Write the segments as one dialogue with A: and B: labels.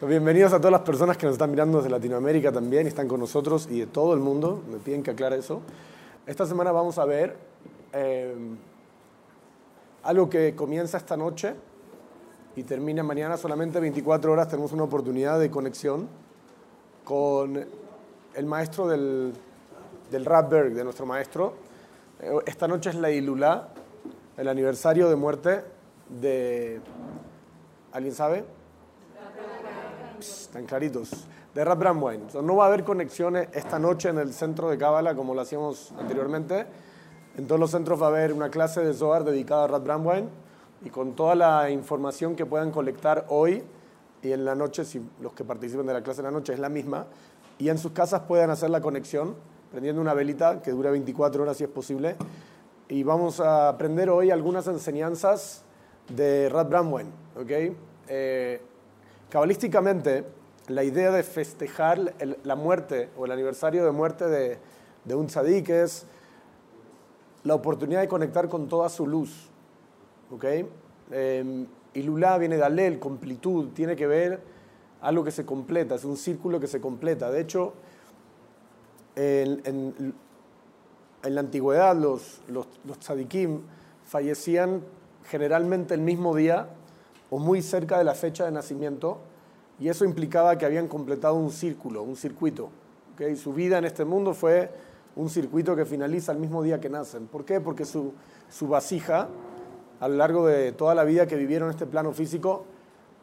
A: Bienvenidos a todas las personas que nos están mirando desde Latinoamérica también y están con nosotros y de todo el mundo. Me piden que aclare eso. Esta semana vamos a ver eh, algo que comienza esta noche y termina mañana. Solamente 24 horas tenemos una oportunidad de conexión con el maestro del, del Rapberg, de nuestro maestro. Eh, esta noche es la Ilulá, el aniversario de muerte de... ¿Alguien sabe? Están claritos. De Rap Bramwine. no va a haber conexiones esta noche en el centro de Cábala como lo hacíamos anteriormente. En todos los centros va a haber una clase de Zohar dedicada a Rap Bramwine y con toda la información que puedan colectar hoy y en la noche, si los que participen de la clase en la noche es la misma, y en sus casas puedan hacer la conexión prendiendo una velita que dura 24 horas si es posible. Y vamos a aprender hoy algunas enseñanzas de Rad Bramwine. ¿okay? Eh, Cabalísticamente, la idea de festejar la muerte o el aniversario de muerte de, un tzadik es la oportunidad de conectar con toda su luz. ¿ok? Eh, y Lula viene de Alel, completud, tiene que ver algo que se completa, es un círculo que se completa. De hecho, en, la antigüedad los, los, los tzadikim fallecían generalmente el mismo día o muy cerca de la fecha de nacimiento, y eso implicaba que habían completado un círculo, un circuito. ¿okay? Su vida en este mundo fue un circuito que finaliza el mismo día que nacen. ¿Por qué? Porque su, su vasija, a lo largo de toda la vida que vivieron en este plano físico,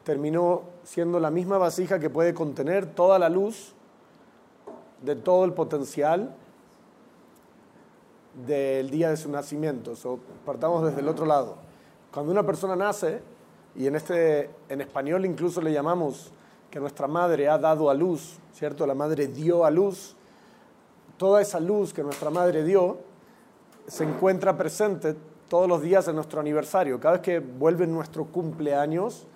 A: terminó siendo la misma vasija que puede contener toda la luz de todo el potencial del día de su nacimiento. partamos desde el otro lado. Cuando una persona nace, y en, este, en español incluso le llamamos que nuestra madre ha dado a luz, ¿cierto? La madre dio a luz. Toda esa luz que nuestra madre dio se encuentra presente todos los días en nuestro aniversario. Cada vez que vuelve nuestro cumpleaños,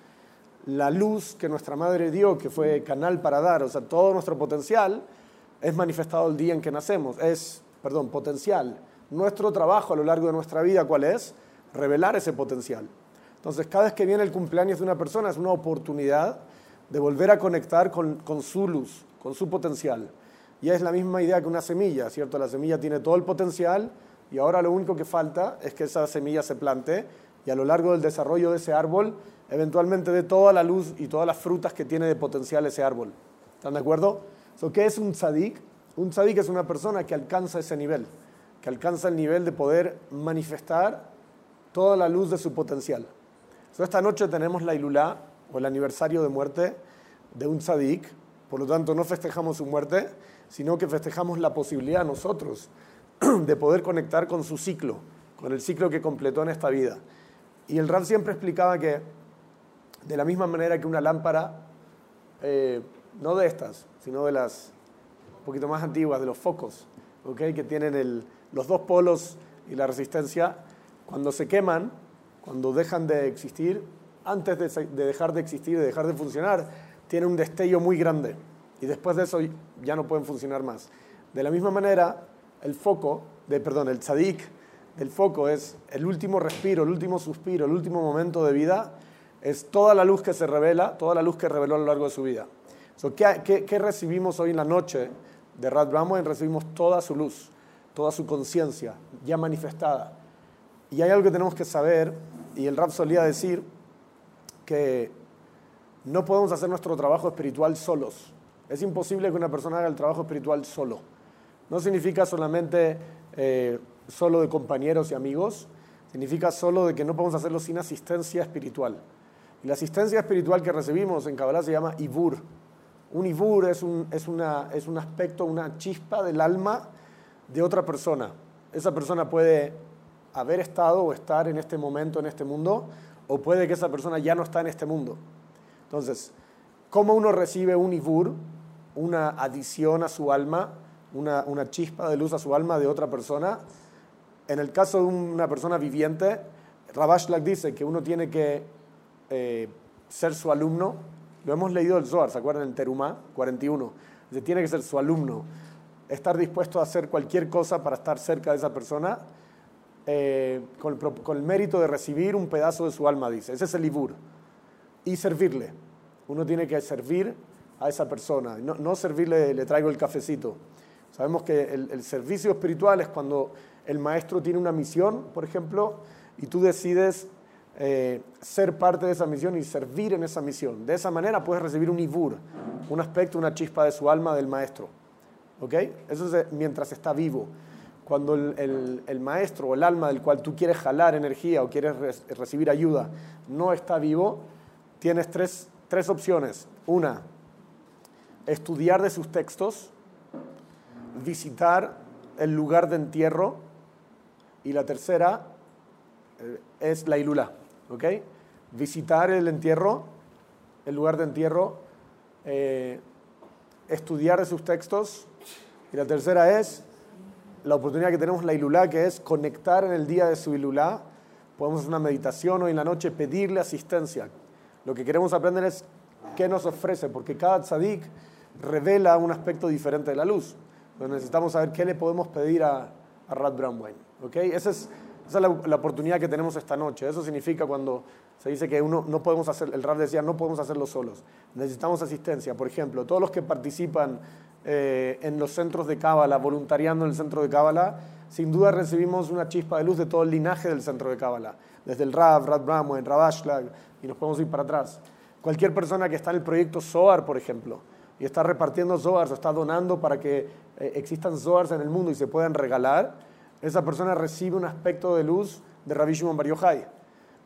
A: la luz que nuestra madre dio, que fue canal para dar, o sea, todo nuestro potencial, es manifestado el día en que nacemos. Es, perdón, potencial. Nuestro trabajo a lo largo de nuestra vida, ¿cuál es? Revelar ese potencial. Entonces, cada vez que viene el cumpleaños de una persona es una oportunidad de volver a conectar con, su luz, con su potencial. Y es la misma idea que una semilla, ¿cierto? La semilla tiene todo el potencial y ahora lo único que falta es que esa semilla se plante y a lo largo del desarrollo de ese árbol eventualmente dé toda la luz y todas las frutas que tiene de potencial ese árbol. ¿Están de acuerdo? ¿Qué es un tzadik? Un tzadik es una persona que alcanza ese nivel, que alcanza el nivel de poder manifestar toda la luz de su potencial esta noche tenemos la Ilulá, o el aniversario de muerte de un tzadik, por lo tanto no festejamos su muerte, sino que festejamos la posibilidad nosotros de poder conectar con su ciclo, con el ciclo que completó en esta vida. Y el Ram siempre explicaba que, de la misma manera que una lámpara, eh, no de estas, sino de las un poquito más antiguas, de los focos, ¿okay? que tienen los dos polos y la resistencia, cuando se queman, cuando dejan de existir, antes de, dejar de existir, de dejar de funcionar, tienen un destello muy grande y después de eso ya no pueden funcionar más. De la misma manera, el foco, de, perdón, el tzadik del foco es el último respiro, el último suspiro, el último momento de vida, es toda la luz que se revela, toda la luz que reveló a lo largo de su vida. ¿qué, recibimos hoy en la noche de Rad Brahman? Recibimos toda su luz, toda su conciencia ya manifestada. Y hay algo que tenemos que saber, y el rap solía decir que no podemos hacer nuestro trabajo espiritual solos. Es imposible que una persona haga el trabajo espiritual solo. No significa solamente eh, solo de compañeros y amigos, significa solo de que no podemos hacerlo sin asistencia espiritual. Y la asistencia espiritual que recibimos en Kabbalah se llama Ibur. Un Ibur es un, es, una, es un aspecto, una chispa del alma de otra persona. Esa persona puede haber estado o estar en este momento, en este mundo, o puede que esa persona ya no está en este mundo. Entonces, ¿cómo uno recibe un ibur, una adición a su alma, una, chispa de luz a su alma de otra persona? En el caso de una persona viviente, Rabashlak dice que uno tiene que eh, ser su alumno. Lo hemos leído el Zohar, ¿se acuerdan? En Terumá 41. Dice, tiene que ser su alumno. Estar dispuesto a hacer cualquier cosa para estar cerca de esa persona eh, con, el, mérito de recibir un pedazo de su alma, dice. Ese es el ibur. Y servirle. uno tiene que servir a esa persona, no, no servirle, le traigo el cafecito. Sabemos que el, servicio espiritual es cuando el maestro tiene una misión, por ejemplo, y tú decides eh, ser parte de esa misión y servir en esa misión. De esa manera puedes recibir un ibur, un aspecto, una chispa de su alma del maestro. ¿Ok? Eso es mientras está vivo. Cuando el, maestro o el alma del cual tú quieres jalar energía o quieres recibir ayuda no está vivo, tienes tres, tres opciones. Una, estudiar de sus textos, visitar el lugar de entierro y la tercera eh, es la ilula, ¿ok? Visitar el entierro, el lugar de entierro, eh, estudiar de sus textos y la tercera es la oportunidad que tenemos la ilula, que es conectar en el día de su ilula. Podemos hacer una meditación hoy en la noche, pedirle asistencia. Lo que queremos aprender es qué nos ofrece, porque cada tzadik revela un aspecto diferente de la luz. Entonces necesitamos saber qué le podemos pedir a, a Rad Bramwine. ¿okay? Esa es, esa es la, oportunidad que tenemos esta noche. Eso significa cuando se dice que uno no podemos hacer, el Rad decía, no podemos hacerlo solos. Necesitamos asistencia. Por ejemplo, todos los que participan eh, en los centros de Cábala, voluntariando en el centro de Cábala, sin duda recibimos una chispa de luz de todo el linaje del centro de Cábala. Desde el Rad, Rad Bramwine, Rav Ashlag, y nos podemos ir para atrás. Cualquier persona que está en el proyecto SOAR, por ejemplo, y está repartiendo Zohars o está donando para que eh, existan Zohars en el mundo y se puedan regalar, esa persona recibe un aspecto de luz de Rabbi Shimon Bar Yochai.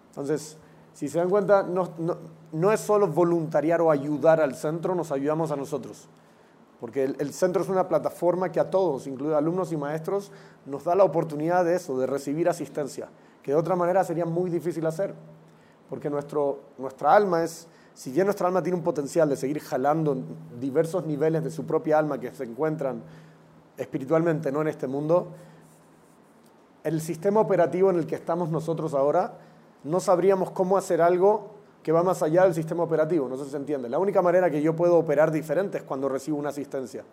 A: Entonces, si se dan cuenta, no, no, no, es solo voluntariar o ayudar al centro, nos ayudamos a nosotros. Porque el, centro es una plataforma que a todos, incluidos alumnos y maestros, nos da la oportunidad de eso, de recibir asistencia, que de otra manera sería muy difícil hacer. Porque nuestro, nuestra alma es si ya nuestra alma tiene un potencial de seguir jalando diversos niveles de su propia alma que se encuentran espiritualmente, no en este mundo, el sistema operativo en el que estamos nosotros ahora, no sabríamos cómo hacer algo que va más allá del sistema operativo, no sé si se entiende. La única manera que yo puedo operar diferente es cuando recibo una asistencia.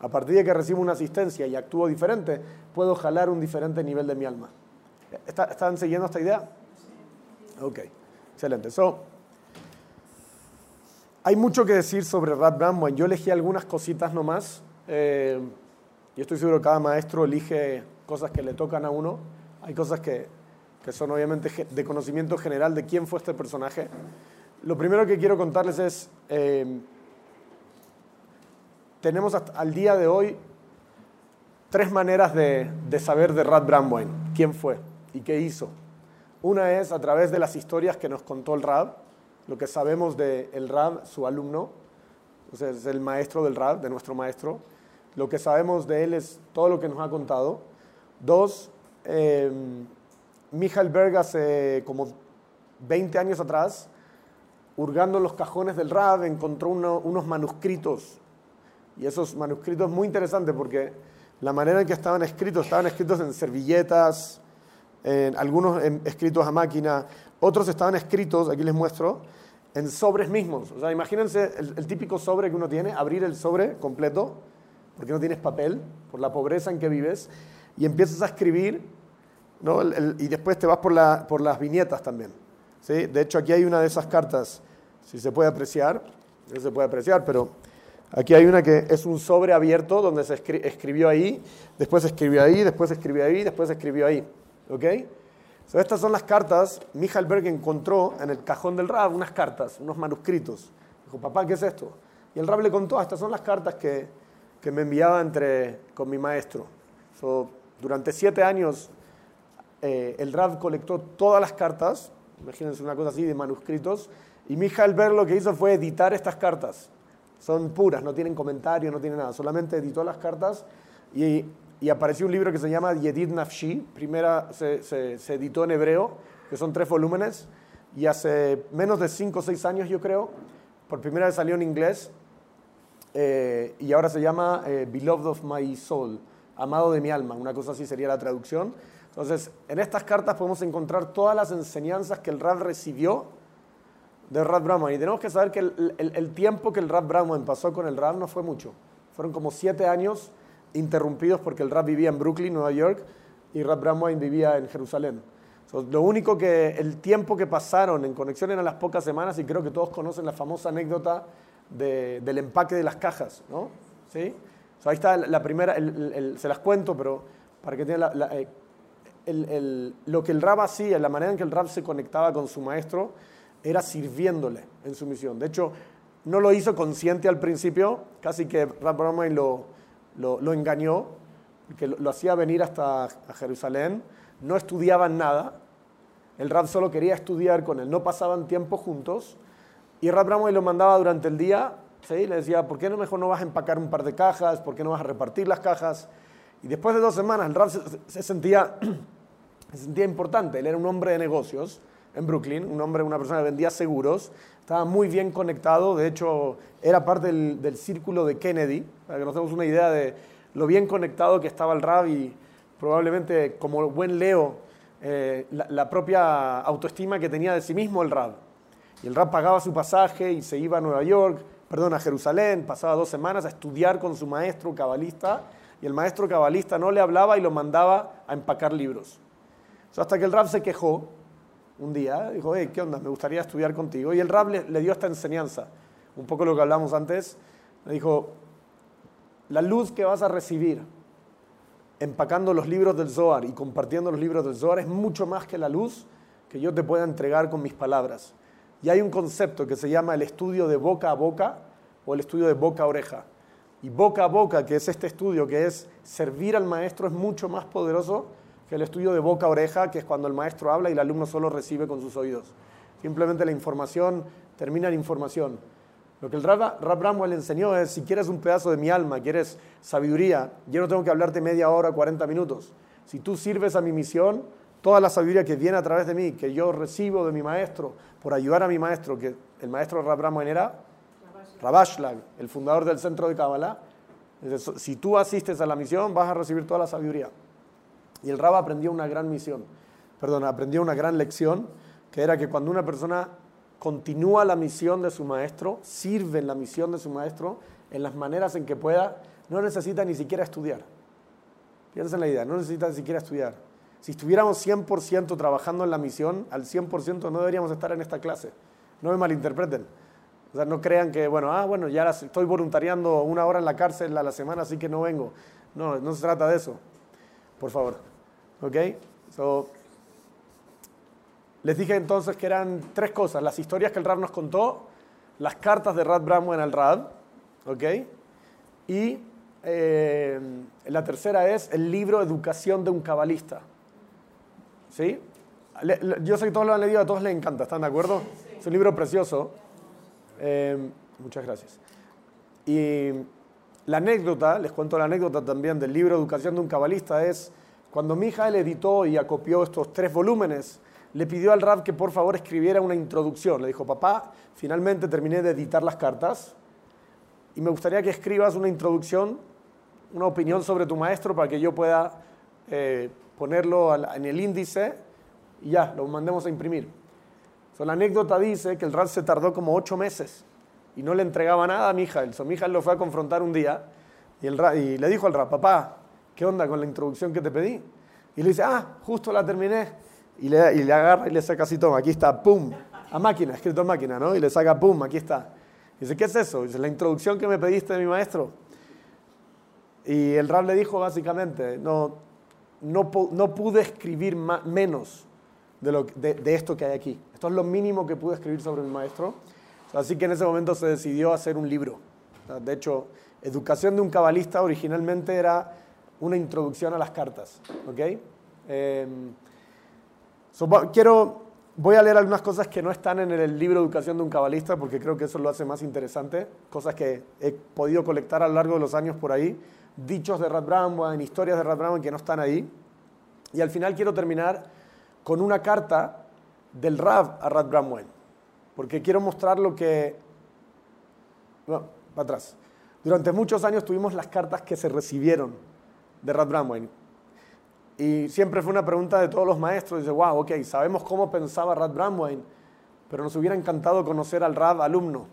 A: A partir de que recibo una asistencia y actúo diferente, puedo jalar un diferente nivel de mi alma. ¿Están siguiendo esta idea? Ok, excelente. So, hay mucho que decir sobre Rad Bramwine. Yo elegí algunas cositas nomás. Eh, yo estoy seguro que cada maestro elige cosas que le tocan a uno. Hay cosas que, que son obviamente de conocimiento general de quién fue este personaje. Lo primero que quiero contarles es, eh, tenemos hasta, al día de hoy tres maneras de, de saber de Rad Bramwine, quién fue y qué hizo. Una es a través de las historias que nos contó el Rad, lo que sabemos del el Rab, su alumno, o sea, es el maestro del Rab, de nuestro maestro. Lo que sabemos de él es todo lo que nos ha contado. Dos, eh, Michael hace como 20 años atrás, hurgando en los cajones del Rab, encontró unos manuscritos. Y esos manuscritos muy interesantes porque la manera en que estaban escritos, estaban escritos en servilletas, en algunos escritos a máquina, otros estaban escritos, aquí les muestro, en sobres mismos. O sea, imagínense el, típico sobre que uno tiene, abrir el sobre completo, porque no tienes papel, por la pobreza en que vives, y empiezas a escribir, ¿no? y después te vas por, la, por las viñetas también. ¿sí? De hecho, aquí hay una de esas cartas, si se puede apreciar, no se puede apreciar, pero aquí hay una que es un sobre abierto donde se escribió ahí, después escribió ahí, después escribió ahí, después escribió ahí. ¿Ok? estas son las cartas. Michael Berg encontró en el cajón del Rab unas cartas, unos manuscritos. Dijo, papá, ¿qué es esto? Y el Rab le contó, ah, estas son las cartas que, que me enviaba entre, con mi maestro. durante siete años eh, el Rab colectó todas las cartas, imagínense una cosa así, de manuscritos, y Michael Berg lo que hizo fue editar estas cartas. Son puras, no tienen comentario, no tienen nada, solamente editó las cartas y apareció un libro que se llama Yedid Nafshi, primera se, se, editó en hebreo, que son tres volúmenes, y hace menos de cinco o seis años, yo creo, por primera vez salió en inglés, eh, y ahora se llama eh, Beloved of My Soul, amado de mi alma, una cosa así sería la traducción. Entonces, en estas cartas podemos encontrar todas las enseñanzas que el Rab recibió del Rab Brahman. Y tenemos que saber que el, el, el tiempo que el Rab Brahman pasó con el Rab no fue mucho. Fueron como siete años interrumpidos porque el rap vivía en Brooklyn, Nueva York, y Rap Bramwine vivía en Jerusalén. lo único que, el tiempo que pasaron en conexión eran las pocas semanas y creo que todos conocen la famosa anécdota del empaque de las cajas, ¿no? ¿Sí? ahí está la primera, se las cuento, pero para que tengan eh, lo que el Rab hacía, la manera en que el Rab se conectaba con su maestro, era sirviéndole en su misión. De hecho, no lo hizo consciente al principio, casi que Rab Brahman lo, lo, engañó, que lo, hacía venir hasta Jerusalén, no estudiaban nada, el Rab solo quería estudiar con él, no pasaban tiempo juntos, y Rab Brahman lo mandaba durante el día, ¿sí? le decía, ¿por qué no mejor no vas a empacar un par de cajas? ¿Por qué no vas a repartir las cajas? Y después de dos semanas, el Rab se, sentía, se sentía importante, él era un hombre de negocios, en Brooklyn, un hombre, una persona que vendía seguros, estaba muy bien conectado, de hecho era parte del, círculo de Kennedy, para que nos demos una idea de lo bien conectado que estaba el Rab y probablemente como buen Leo, eh, la, propia autoestima que tenía de sí mismo el Rab. Y el Rab pagaba su pasaje y se iba a Nueva York, perdón, a Jerusalén, pasaba dos semanas a estudiar con su maestro cabalista y el maestro cabalista no le hablaba y lo mandaba a empacar libros. hasta que el Rab se quejó un día, dijo, hey, ¿qué onda? Me gustaría estudiar contigo. Y el Rab le, dio esta enseñanza, un poco lo que hablamos antes. Le dijo, la luz que vas a recibir empacando los libros del Zohar y compartiendo los libros del Zohar es mucho más que la luz que yo te pueda entregar con mis palabras. Y hay un concepto que se llama el estudio de boca a boca o el estudio de boca a oreja. Y boca a boca, que es este estudio que es servir al maestro, es mucho más poderoso que el estudio de boca a oreja, que es cuando el maestro habla y el alumno solo recibe con sus oídos. Simplemente la información termina en información. Lo que el Rab, Bramwell enseñó es, si quieres un pedazo de mi alma, quieres sabiduría, yo no tengo que hablarte media hora, 40 minutos. Si tú sirves a mi misión, toda la sabiduría que viene a través de mí, que yo recibo de mi maestro, por ayudar a mi maestro, que el maestro Rab Bramwell era Rabashlag, el fundador del centro de Kabbalah, si tú asistes a la misión, vas a recibir toda la sabiduría. Y el Rab aprendió una gran misión, perdón, aprendió una gran lección, que era que cuando una persona continúa la misión de su maestro, sirve en la misión de su maestro, en las maneras en que pueda, no necesita ni siquiera estudiar. Piensa en la idea, no necesita ni siquiera estudiar. Si estuviéramos 100% trabajando en la misión, al 100% no deberíamos estar en esta clase. No me malinterpreten. O sea, no crean que, bueno, ah, bueno, ya estoy voluntariando una hora en la cárcel a la semana, así que no vengo. No, no se trata de eso. Por favor. ¿Ok? les dije entonces que eran tres cosas. Las historias que el Rab nos contó, las cartas de Rad en el Rab, ¿ok? Y eh, la tercera es el libro Educación de un cabalista. ¿Sí? yo sé que todos lo han leído, a todos les encanta, ¿están de acuerdo? Es un libro precioso. Eh, muchas gracias. Y la anécdota, les cuento la anécdota también del libro Educación de un cabalista, es cuando Mijael editó y acopió estos tres volúmenes, le pidió al Rab que por favor escribiera una introducción. Le dijo, papá, finalmente terminé de editar las cartas y me gustaría que escribas una introducción, una opinión sobre tu maestro para que yo pueda eh, ponerlo en el índice y ya, lo mandemos a imprimir. La anécdota dice que el Rab se tardó como ocho meses y no le entregaba nada a Mijael. So, Mijael lo fue a confrontar un día y, el y le dijo al Rab, papá, ¿qué onda con la introducción que te pedí? Y le dice, ah, justo la terminé. Y le, y le agarra y le saca así, toma, aquí está, pum, a máquina, escrito en máquina, ¿no? Y le saca, pum, aquí está. Y dice, ¿qué es eso? dice, la introducción que me pediste de mi maestro. Y el Rab le dijo básicamente, no, no pude escribir menos de, lo, de, esto que hay aquí. Esto es lo mínimo que pude escribir sobre mi maestro. Así que en ese momento se decidió hacer un libro. De hecho, Educación de un cabalista originalmente era una introducción a las cartas. ¿ok? Em, quiero, voy a leer algunas cosas que no están en el libro Educación de un cabalista porque creo que eso lo hace más interesante. Cosas que he podido colectar a lo largo de los años por ahí. Dichos de en historias de Rad que no están ahí. Y al final quiero terminar con una carta del Rab a Rad Bramwell. Porque quiero mostrar lo que... No, para atrás. Durante muchos años tuvimos las cartas que se recibieron de Rad Bramwell. Y siempre fue una pregunta de todos los maestros. Dice, wow, ok, sabemos cómo pensaba Rad Bramwell, pero nos hubiera encantado conocer al Rad alumno.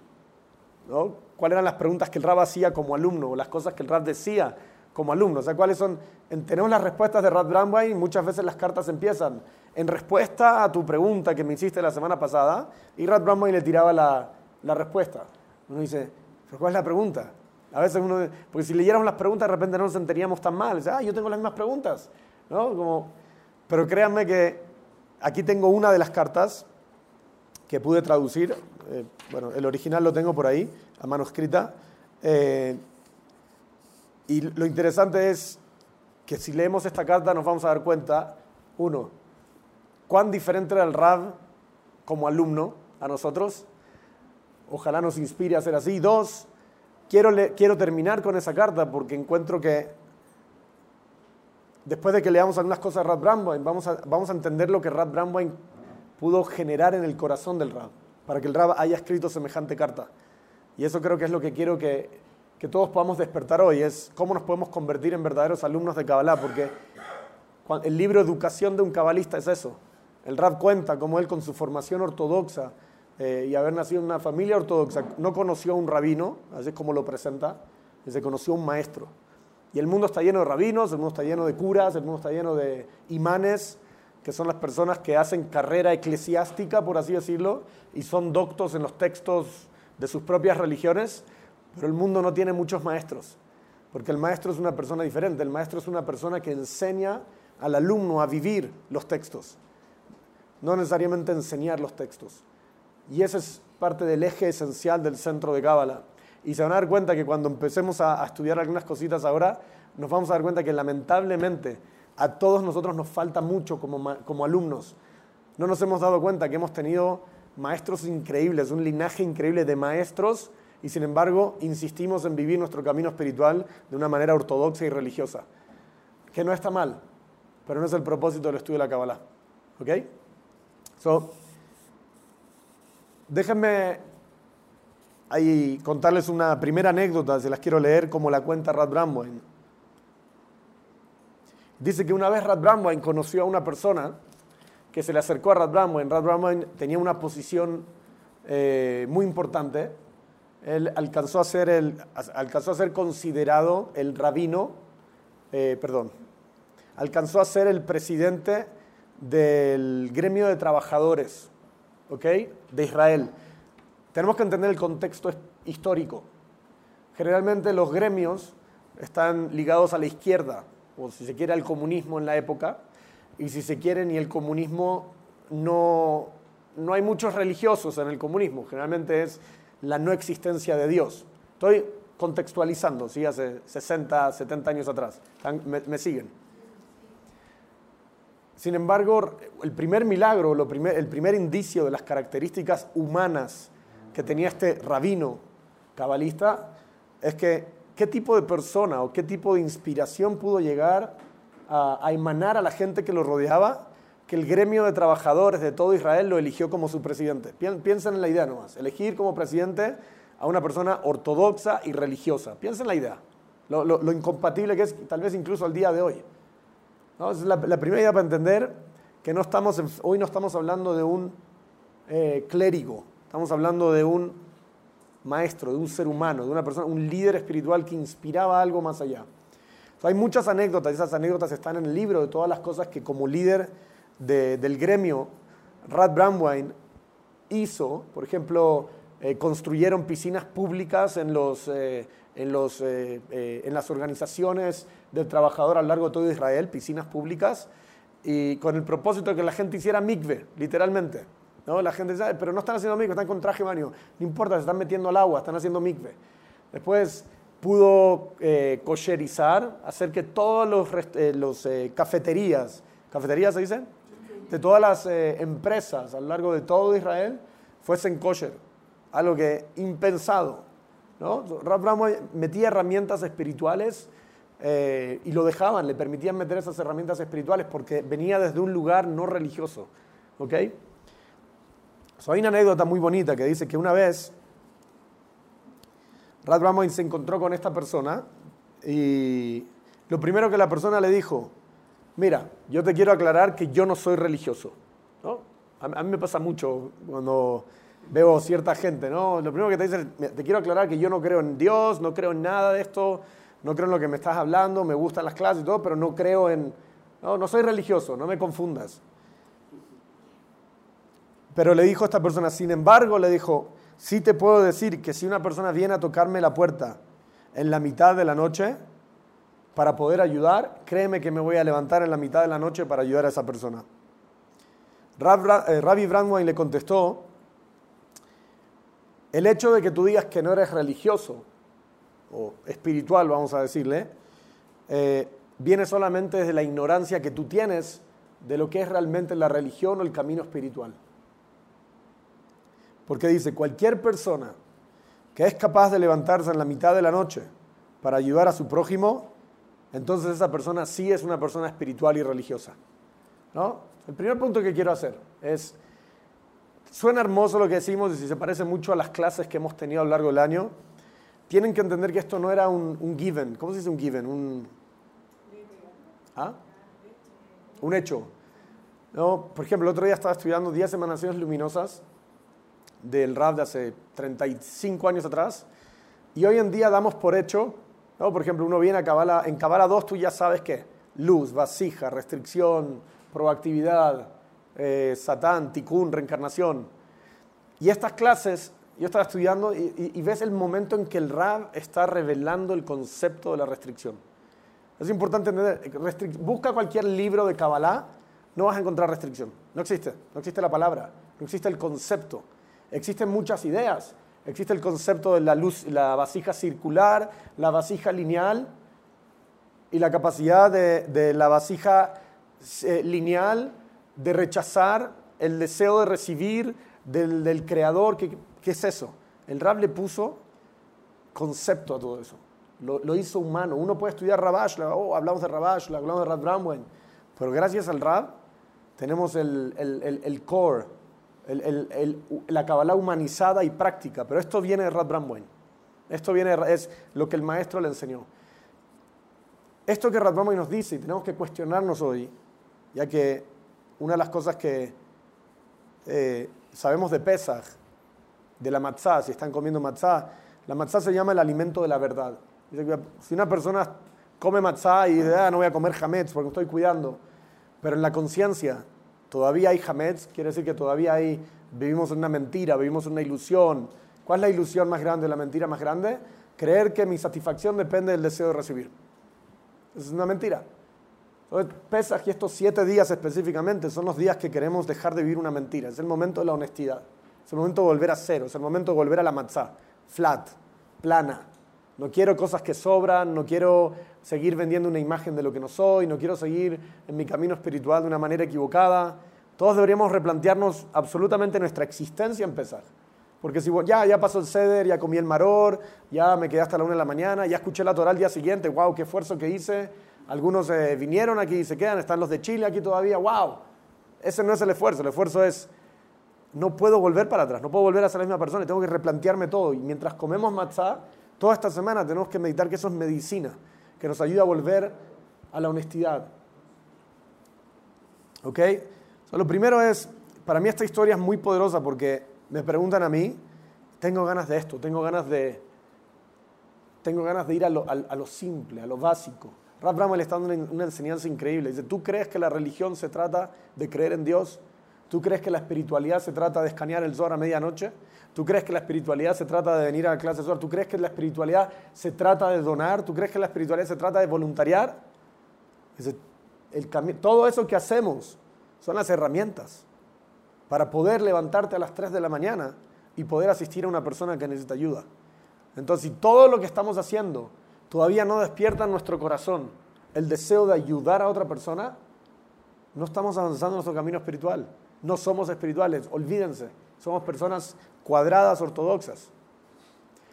A: ¿no? ¿Cuáles eran las preguntas que el Rab hacía como alumno o las cosas que el Rab decía como alumnos. O sea, ¿cuáles son? tenemos las respuestas de Rad Bramway y muchas veces las cartas empiezan en respuesta a tu pregunta que me hiciste la semana pasada y Rad Bramway le tiraba la, la respuesta. Uno dice, ¿pero cuál es la pregunta? A veces uno, porque si leyéramos las preguntas de repente no nos sentiríamos tan mal. Dice, ah, yo tengo las mismas preguntas. ¿No? Como, pero créanme que aquí tengo una de las cartas que pude traducir. Eh, bueno, el original lo tengo por ahí, a mano escrita. Eh, y lo interesante es que si leemos esta carta nos vamos a dar cuenta, uno, cuán diferente era el Rab como alumno a nosotros. Ojalá nos inspire a ser así. Dos, quiero, quiero terminar con esa carta porque encuentro que después de que leamos algunas cosas de Rab Bramwine, vamos a, vamos a entender lo que Rab Bramwine pudo generar en el corazón del Rab, para que el Rab haya escrito semejante carta. Y eso creo que es lo que quiero que que todos podamos despertar hoy es cómo nos podemos convertir en verdaderos alumnos de Kabbalah, porque el libro Educación de un cabalista es eso. El Rab cuenta cómo él con su formación ortodoxa eh, y haber nacido en una familia ortodoxa no conoció a un rabino, así es como lo presenta, se conoció a un maestro. Y el mundo está lleno de rabinos, el mundo está lleno de curas, el mundo está lleno de imanes, que son las personas que hacen carrera eclesiástica, por así decirlo, y son doctos en los textos de sus propias religiones pero el mundo no tiene muchos maestros, porque el maestro es una persona diferente. El maestro es una persona que enseña al alumno a vivir los textos, no necesariamente enseñar los textos. Y ese es parte del eje esencial del centro de Cábala. Y se van a dar cuenta que cuando empecemos a, estudiar algunas cositas ahora, nos vamos a dar cuenta que lamentablemente a todos nosotros nos falta mucho como, como alumnos. No nos hemos dado cuenta que hemos tenido maestros increíbles, un linaje increíble de maestros y sin embargo insistimos en vivir nuestro camino espiritual de una manera ortodoxa y religiosa, que no está mal, pero no es el propósito del estudio de la Kabbalah. ¿Ok? So, déjenme ahí contarles una primera anécdota, se las quiero leer como la cuenta Rad Bramwine. Dice que una vez Rad Bramwine conoció a una persona que se le acercó a Rad Bramwine. Rad Bramwine tenía una posición eh, muy importante él alcanzó a ser, el, alcanzó a ser considerado el rabino, eh, perdón, alcanzó a ser el presidente del gremio de trabajadores, ¿ok? De Israel. Tenemos que entender el contexto histórico. Generalmente los gremios están ligados a la izquierda, o si se quiere al comunismo en la época, y si se quiere ni el comunismo no, no hay muchos religiosos en el comunismo, generalmente es la no existencia de Dios. Estoy contextualizando, ¿sí? hace 60, 70 años atrás. ¿Me, siguen? Sin embargo, el primer milagro, lo el primer indicio de las características humanas que tenía este rabino cabalista es que qué tipo de persona o qué tipo de inspiración pudo llegar a, emanar a la gente que lo rodeaba que el gremio de trabajadores de todo Israel lo eligió como su presidente. Piensen en la idea nomás, elegir como presidente a una persona ortodoxa y religiosa. Piensen en la idea, lo, incompatible que es tal vez incluso al día de hoy. Es la, primera idea para entender que hoy no estamos hablando de un eh, clérigo, estamos hablando de un maestro, de un ser humano, de una persona, un líder espiritual que inspiraba algo más allá. hay muchas anécdotas, esas anécdotas están en el libro de todas las cosas que como líder del gremio, Rad Bramwine hizo, por ejemplo, eh, construyeron piscinas públicas en, los, eh, en, los, eh, en las organizaciones del trabajador a lo largo de todo Israel, piscinas públicas, y con el propósito de que la gente hiciera mikve, literalmente. ¿no? La gente dice, pero no están haciendo mikve, están con traje baño. No importa, se están metiendo al agua, están haciendo mikve. Después pudo kosherizar, hacer que todos los, los cafeterías, ¿cafeterías se dicen? de todas las eh, empresas a lo largo de todo Israel fuesen kosher. Algo que impensado. ¿No? metía herramientas espirituales eh, y lo dejaban, le permitían meter esas herramientas espirituales porque venía desde un lugar no religioso. ¿Ok? hay una anécdota muy bonita que dice que una vez Rad se encontró con esta persona y lo primero que la persona le dijo, mira, yo te quiero aclarar que yo no soy religioso. ¿no? A, mí me pasa mucho cuando veo cierta gente, ¿no? Lo primero que te dicen, te quiero aclarar que yo no creo en Dios, no creo en nada de esto, no creo en lo que me estás hablando, me gustan las clases y todo, pero no creo en, no, no soy religioso, no me confundas. Pero le dijo a esta persona, sin embargo, le dijo, sí te puedo decir que si una persona viene a tocarme la puerta en la mitad de la noche para poder ayudar, créeme que me voy a levantar en la mitad de la noche para ayudar a esa persona. Eh, Rabbi Brandwein le contestó, el hecho de que tú digas que no eres religioso o espiritual, vamos a decirle, eh, viene solamente desde la ignorancia que tú tienes de lo que es realmente la religión o el camino espiritual. Porque dice, cualquier persona que es capaz de levantarse en la mitad de la noche para ayudar a su prójimo, entonces esa persona sí es una persona espiritual y religiosa. ¿no? El primer punto que quiero hacer es, suena hermoso lo que decimos y si se parece mucho a las clases que hemos tenido a lo largo del año, tienen que entender que esto no era un, given. ¿Cómo se dice un given? Un, ¿ah? un hecho. ¿No? Por ejemplo, el otro día estaba estudiando 10 emanaciones luminosas del rap de hace 35 años atrás y hoy en día damos por hecho, ¿no? por ejemplo, uno viene a Kabbalah, en Kabbalah 2 tú ya sabes que luz, vasija, restricción, proactividad, eh, Satán, Tikkun, reencarnación. Y estas clases, yo estaba estudiando y, ves el momento en que el Rab está revelando el concepto de la restricción. Es importante entender, busca cualquier libro de Kabbalah, no vas a encontrar restricción. No existe, no existe la palabra, no existe el concepto. Existen muchas ideas. Existe el concepto de la luz, la vasija circular, la vasija lineal y la capacidad de la vasija eh, lineal de rechazar el deseo de recibir del, creador. ¿Qué, es eso? El Rab le puso concepto a todo eso. Lo, hizo humano. Uno puede estudiar Rabash, oh, hablamos de Rabash, hablamos de Rab Bramwen, pero gracias al Rab tenemos el, el, core, la Kabbalah humanizada y práctica. Pero esto viene de Rab Bramwen. Esto viene, es lo que el maestro le enseñó. Esto que Rab Bramwen nos dice y tenemos que cuestionarnos hoy ya que una de las cosas que eh, sabemos de Pesach, de la matzah, si están comiendo matzah, la matzah se llama el alimento de la verdad. Si una persona come matzah y dice, ah, no voy a comer hametz porque estoy cuidando, pero en la conciencia todavía hay hametz, quiere decir que todavía hay, vivimos una mentira, vivimos una ilusión. ¿Cuál es la ilusión más grande, la mentira más grande? Creer que mi satisfacción depende del deseo de recibir. Es una mentira. Pesaj y estos siete días específicamente son los días que queremos dejar de vivir una mentira. Es el momento de la honestidad. Es el momento de volver a cero. Es el momento de volver a la matzah. Flat, plana. No quiero cosas que sobran. No quiero seguir vendiendo una imagen de lo que no soy. No quiero seguir en mi camino espiritual de una manera equivocada. Todos deberíamos replantearnos absolutamente nuestra existencia en Pesaj. Porque si ya, ya pasó el ceder, ya comí el maror, ya me quedé hasta la una de la mañana, ya escuché la Torah al día siguiente, wow, qué esfuerzo que hice algunos eh, vinieron aquí y se quedan, están los de Chile aquí todavía, wow. Ese no es el esfuerzo, el esfuerzo es, no puedo volver para atrás, no puedo volver a ser la misma persona, tengo que replantearme todo. Y mientras comemos matzah, toda esta semana tenemos que meditar que eso es medicina, que nos ayuda a volver a la honestidad. ¿Ok? lo primero es, para mí esta historia es muy poderosa porque me preguntan a mí, tengo ganas de esto, tengo ganas de, tengo ganas de ir a lo, a lo simple, a lo básico. Rab Bramwell está dando una, enseñanza increíble. Dice, ¿tú crees que la religión se trata de creer en Dios? ¿Tú crees que la espiritualidad se trata de escanear el Zohar a medianoche? ¿Tú crees que la espiritualidad se trata de venir a la clase de Zohar? ¿Tú crees que la espiritualidad se trata de donar? ¿Tú crees que la espiritualidad se trata de voluntariar? Dice, el todo eso que hacemos son las herramientas para poder levantarte a las 3 de la mañana y poder asistir a una persona que necesita ayuda. Entonces, si todo lo que estamos haciendo todavía no despierta en nuestro corazón el deseo de ayudar a otra persona, no estamos avanzando en nuestro camino espiritual. No somos espirituales, olvídense. Somos personas cuadradas, ortodoxas.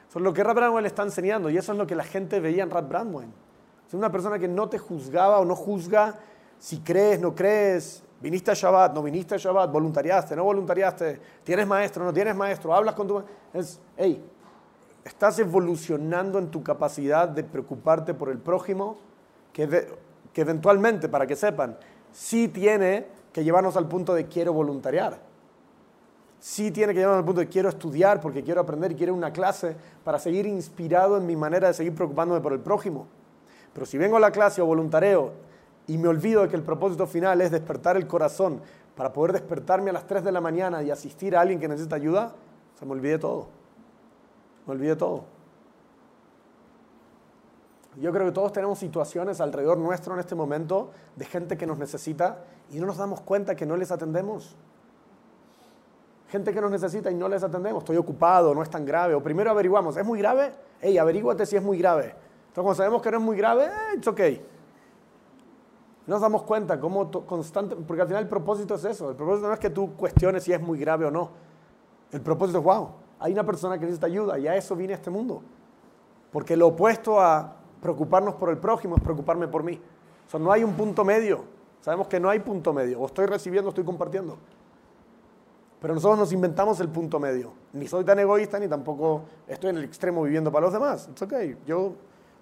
A: Eso es lo que Rap Bradwell está enseñando y eso es lo que la gente veía en Rap Bradwell. Es una persona que no te juzgaba o no juzga si crees, no crees, viniste a Shabbat, no viniste a Shabbat, voluntariaste, no voluntariaste, tienes maestro, no tienes maestro, hablas con tu... Es, hey, estás evolucionando en tu capacidad de preocuparte por el prójimo, que, eventualmente, para que sepan, sí tiene que llevarnos al punto de quiero voluntariar. Sí tiene que llevarnos al punto de quiero estudiar porque quiero aprender y quiero una clase para seguir inspirado en mi manera de seguir preocupándome por el prójimo. Pero si vengo a la clase o voluntareo y me olvido de que el propósito final es despertar el corazón para poder despertarme a las 3 de la mañana y asistir a alguien que necesita ayuda, se me olvide todo. Me olvide todo. Yo creo que todos tenemos situaciones alrededor nuestro en este momento de gente que nos necesita y no nos damos cuenta que no les atendemos. Gente que nos necesita y no les atendemos. Estoy ocupado, no es tan grave. O primero averiguamos, ¿es muy grave? Hey, averíguate si es muy grave. Entonces, cuando sabemos que no es muy grave, eh, it's okay. Nos damos cuenta cómo constante, porque al final el propósito es eso. El propósito no es que tú cuestiones si es muy grave o no. El propósito es, wow, hay una persona que necesita ayuda y a eso vine a este mundo. Porque lo opuesto a preocuparnos por el prójimo es preocuparme por mí. O sea, no hay un punto medio. Sabemos que no hay punto medio. O estoy recibiendo estoy compartiendo. Pero nosotros nos inventamos el punto medio. Ni soy tan egoísta ni tampoco estoy en el extremo viviendo para los demás. Es ok. Yo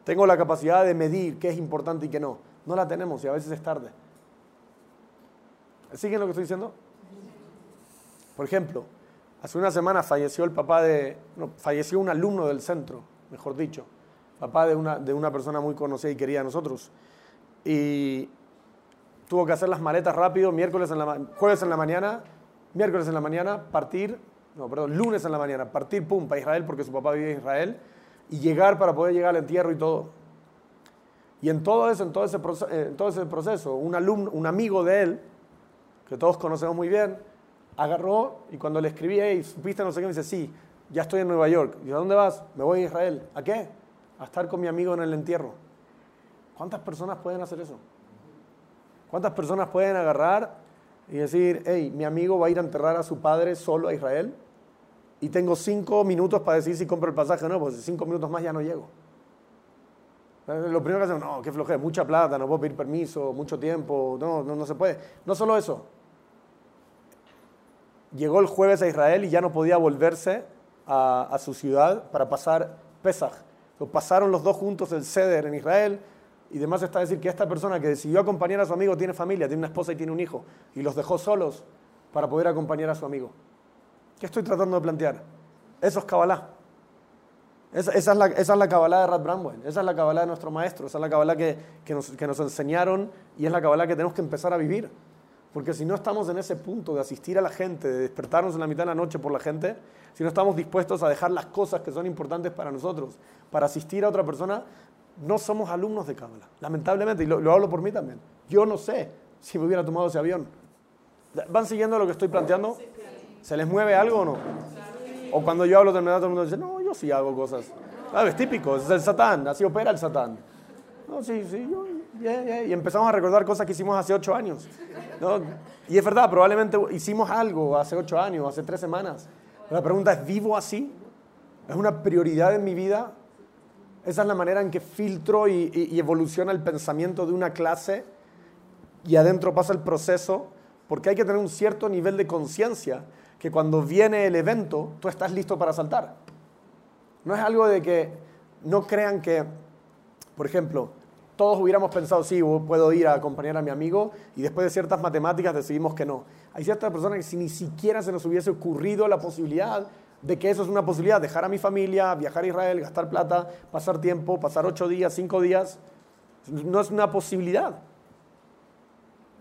A: tengo la capacidad de medir qué es importante y qué no. No la tenemos y a veces es tarde. ¿Siguen lo que estoy diciendo? Por ejemplo, hace una semana falleció el papá de. No, falleció un alumno del centro, mejor dicho papá de una, de una persona muy conocida y querida de nosotros. Y tuvo que hacer las maletas rápido, miércoles en la, jueves en la mañana, miércoles en la mañana, partir, no, perdón, lunes en la mañana, partir, pum, para Israel, porque su papá vive en Israel, y llegar para poder llegar al entierro y todo. Y en todo eso, en todo ese, eh, en todo ese proceso un, alumno, un amigo de él, que todos conocemos muy bien, agarró y cuando le escribí, hey, ¿supiste no sé qué? Me dice, sí, ya estoy en Nueva York. ¿Y a dónde vas? Me voy a Israel. ¿A qué? a estar con mi amigo en el entierro. ¿Cuántas personas pueden hacer eso? ¿Cuántas personas pueden agarrar y decir, hey, mi amigo va a ir a enterrar a su padre solo a Israel? Y tengo cinco minutos para decir si compro el pasaje o no, porque cinco minutos más ya no llego. Eh, lo primero que hacemos, no, qué flojera, mucha plata, no puedo pedir permiso, mucho tiempo, no, no, no se puede. No solo eso. Llegó el jueves a Israel y ya no podía volverse a, su ciudad para pasar Pesach pasaron los dos juntos el ceder en Israel. Y demás está decir que esta persona que decidió acompañar a su amigo tiene familia, tiene una esposa y tiene un hijo. Y los dejó solos para poder acompañar a su amigo. ¿Qué estoy tratando de plantear? Eso es Kabbalah. Esa, es la, esa, de Rad Bramwell, esa es la Kabbalah de nuestro maestro, esa es la Kabbalah que, que, nos, que nos enseñaron y es la Kabbalah que tenemos que empezar a vivir. Porque si no estamos en ese punto de asistir a la gente, de despertarnos en la mitad de la noche por la gente, si no estamos dispuestos a dejar las cosas que son importantes para nosotros, para asistir a otra persona, no somos alumnos de Cábala. Lamentablemente, y lo, hablo por mí también. Yo no sé si me hubiera tomado ese avión. ¿Van siguiendo lo que estoy planteando? ¿Se les mueve algo o no? O cuando yo hablo verdad, todo el mundo dice, no, yo sí hago cosas. Ah, es típico, es el Satán, así opera el Satán. No, sí, sí, yo, Y empezamos a recordar cosas que hicimos hace ocho años. Y es verdad, probablemente hicimos algo hace ocho años, hace tres semanas. La pregunta es, ¿vivo así? ¿Es una prioridad en mi vida? Esa es la manera en que filtro y, evoluciona el pensamiento de una clase y adentro pasa el proceso, porque hay que tener un cierto nivel de conciencia que cuando viene el evento tú estás listo para saltar. No es algo de que no crean que, por ejemplo, todos hubiéramos pensado, sí, puedo ir a acompañar a mi amigo y después de ciertas matemáticas decidimos que no. Hay ciertas personas que si ni siquiera se nos hubiese ocurrido la posibilidad de que eso es una posibilidad, dejar a mi familia, viajar a Israel, gastar plata, pasar tiempo, pasar ocho días, cinco días, no es una posibilidad.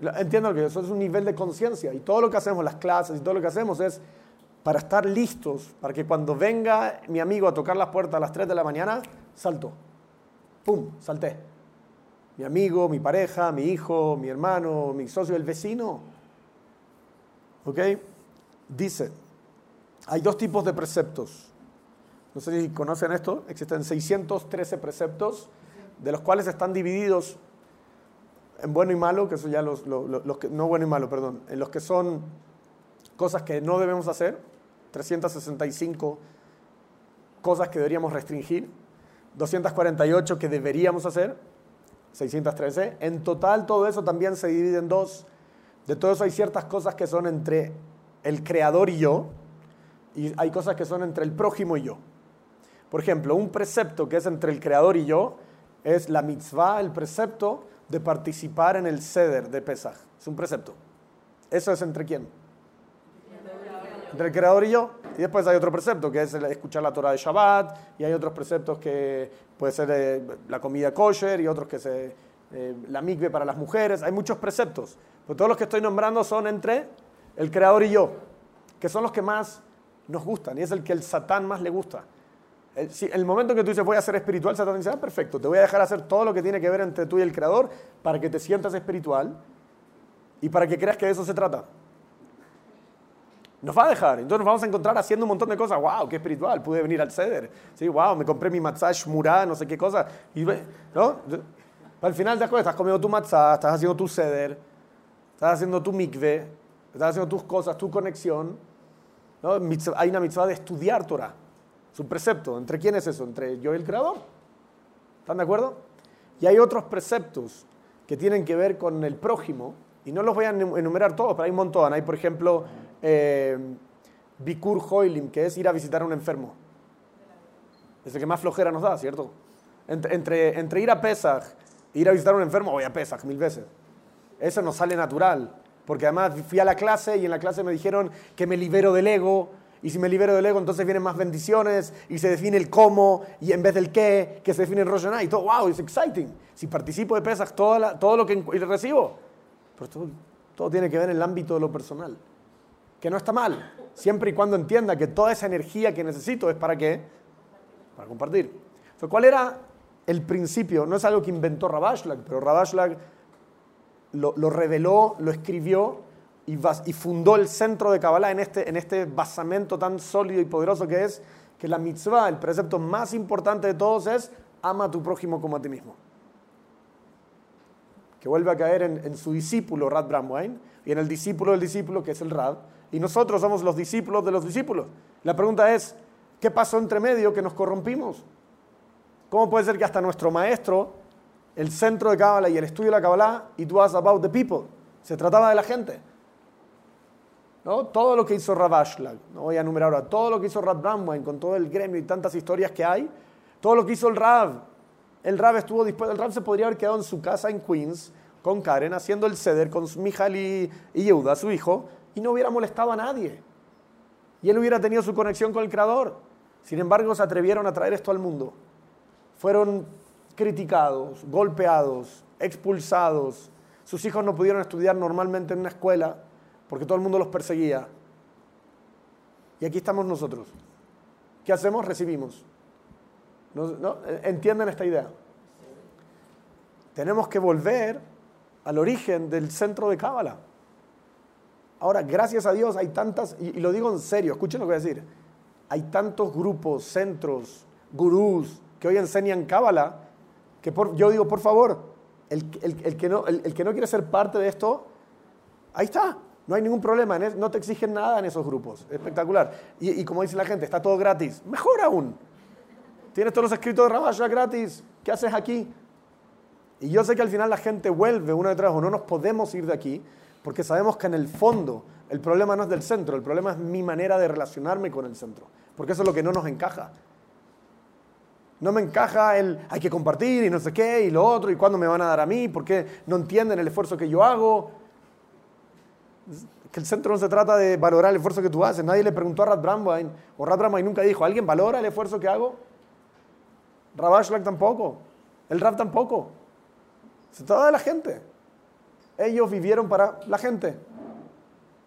A: Entiendo que eso es un nivel de conciencia y todo lo que hacemos, las clases y todo lo que hacemos es para estar listos, para que cuando venga mi amigo a tocar las puertas a las 3 de la mañana, salto. ¡Pum! Salté. Mi amigo, mi pareja, mi hijo, mi hermano, mi socio, el vecino, ¿Ok? Dice, hay dos tipos de preceptos. No sé si conocen esto. Existen 613 preceptos, de los cuales están divididos en bueno y malo, que eso ya los, los, que, no bueno y malo, perdón, en los que son cosas que no debemos hacer, 365 cosas que deberíamos restringir, 248 que deberíamos hacer, 613. En total todo eso también se divide en dos de todo eso hay ciertas cosas que son entre el creador y yo, y hay cosas que son entre el prójimo y yo. Por ejemplo, un precepto que es entre el creador y yo es la mitzvah, el precepto de participar en el ceder de Pesach. Es un precepto. ¿Eso es entre quién? Entre el creador y yo. Y después hay otro precepto que es escuchar la Torah de Shabbat, y hay otros preceptos que puede ser eh, la comida kosher y otros que se eh, la mikve para las mujeres. Hay muchos preceptos, pero todos los que estoy nombrando son entre el creador y yo, que son los que más nos gustan y es el que el Satán más le gusta. El, el momento en que tú dices voy a ser espiritual, Satán dice, ah, perfecto, te voy a dejar hacer todo lo que tiene que ver entre tú y el creador para que te sientas espiritual y para que creas que de eso se trata. Nos va a dejar. Entonces nos vamos a encontrar haciendo un montón de cosas. ¡Wow! ¡Qué espiritual! Pude venir al ceder. ¿Sí? ¡Wow! Me compré mi matzah murá, no sé qué cosa. Y, ¿no? Al final te acuerdas, estás comiendo tu matzah, estás haciendo tu ceder, estás haciendo tu mikve, estás haciendo tus cosas, tu conexión. ¿no? Hay una mitzvah de estudiar Torah. Es un precepto. ¿Entre quién es eso? Entre yo y el Creador. ¿Están de acuerdo? Y hay otros preceptos que tienen que ver con el prójimo, y no los voy a enumerar todos, pero hay un montón. Hay, por ejemplo, eh, Bikur Hoilim, que es ir a visitar a un enfermo. Es el que más flojera nos da, ¿cierto? Entre, ir a Pesach e ir a visitar a un enfermo, voy a Pesach mil veces. Eso nos sale natural. Porque además fui a la clase y en la clase me dijeron que me libero del ego. Y si me libero del ego, entonces vienen más bendiciones y se define el cómo y en vez del qué, que se define el Rosh Y todo, wow, es exciting. Si participo de Pesach, todo, lo que recibo. Pero todo tiene que ver en el ámbito de lo personal que no está mal, siempre y cuando entienda que toda esa energía que necesito es para qué? Para compartir. ¿Cuál era el principio? No es algo que inventó Rabashlag, pero Rabashlag lo, reveló, lo escribió y, fundó el centro de Kabbalah en este, en este basamento tan sólido y poderoso que es que la mitzvah, el precepto más importante de todos es ama a tu prójimo como a ti mismo. Que vuelve a caer en, en su discípulo Rad Bramwein y en el discípulo del discípulo que es el Rad y nosotros somos los discípulos de los discípulos. La pregunta es, ¿qué pasó entre medio que nos corrompimos? ¿Cómo puede ser que hasta nuestro maestro, el centro de Kabbalah y el estudio de la Kabbalah, it was about the people, se trataba de la gente? ¿No? Todo lo que hizo Ravashlag, no voy a enumerar ahora, todo lo que hizo Rav Bramwine con todo el gremio y tantas historias que hay, todo lo que hizo el Rav, el Rav estuvo dispuesto, el Rav se podría haber quedado en su casa en Queens con Karen haciendo el ceder con Mijal y, y Yehuda, su hijo, y no hubiera molestado a nadie. Y él hubiera tenido su conexión con el Creador. Sin embargo, se atrevieron a traer esto al mundo. Fueron criticados, golpeados, expulsados. Sus hijos no pudieron estudiar normalmente en una escuela porque todo el mundo los perseguía. Y aquí estamos nosotros. ¿Qué hacemos? Recibimos. ¿No? ¿Entienden esta idea? Tenemos que volver al origen del centro de Cábala. Ahora, gracias a Dios hay tantas, y, lo digo en serio, escuchen lo que voy a decir, hay tantos grupos, centros, gurús que hoy enseñan Cábala, que yo digo, por favor, el, que no, quiere ser parte de esto, ahí está, no hay ningún problema, no te exigen nada en esos grupos, espectacular. Y, como dice la gente, está todo gratis, mejor aún. Tienes todos los escritos de Rabasha gratis, ¿qué haces aquí? Y yo sé que al final la gente vuelve una detrás o no nos podemos ir de aquí, porque sabemos que en el fondo el problema no es del centro, el problema es mi manera de relacionarme con el centro, porque eso es lo que no nos encaja. No me encaja el hay que compartir y no sé qué y lo otro y cuándo me van a dar a mí, porque no entienden el esfuerzo que yo hago. Que el centro no se trata de valorar el esfuerzo que tú haces. Nadie le preguntó a Rad Bramwine, o Rad Bramwine nunca dijo, ¿alguien valora el esfuerzo que hago? Rabashlag tampoco, el Rab tampoco. Se trata de la gente. Ellos vivieron para la gente.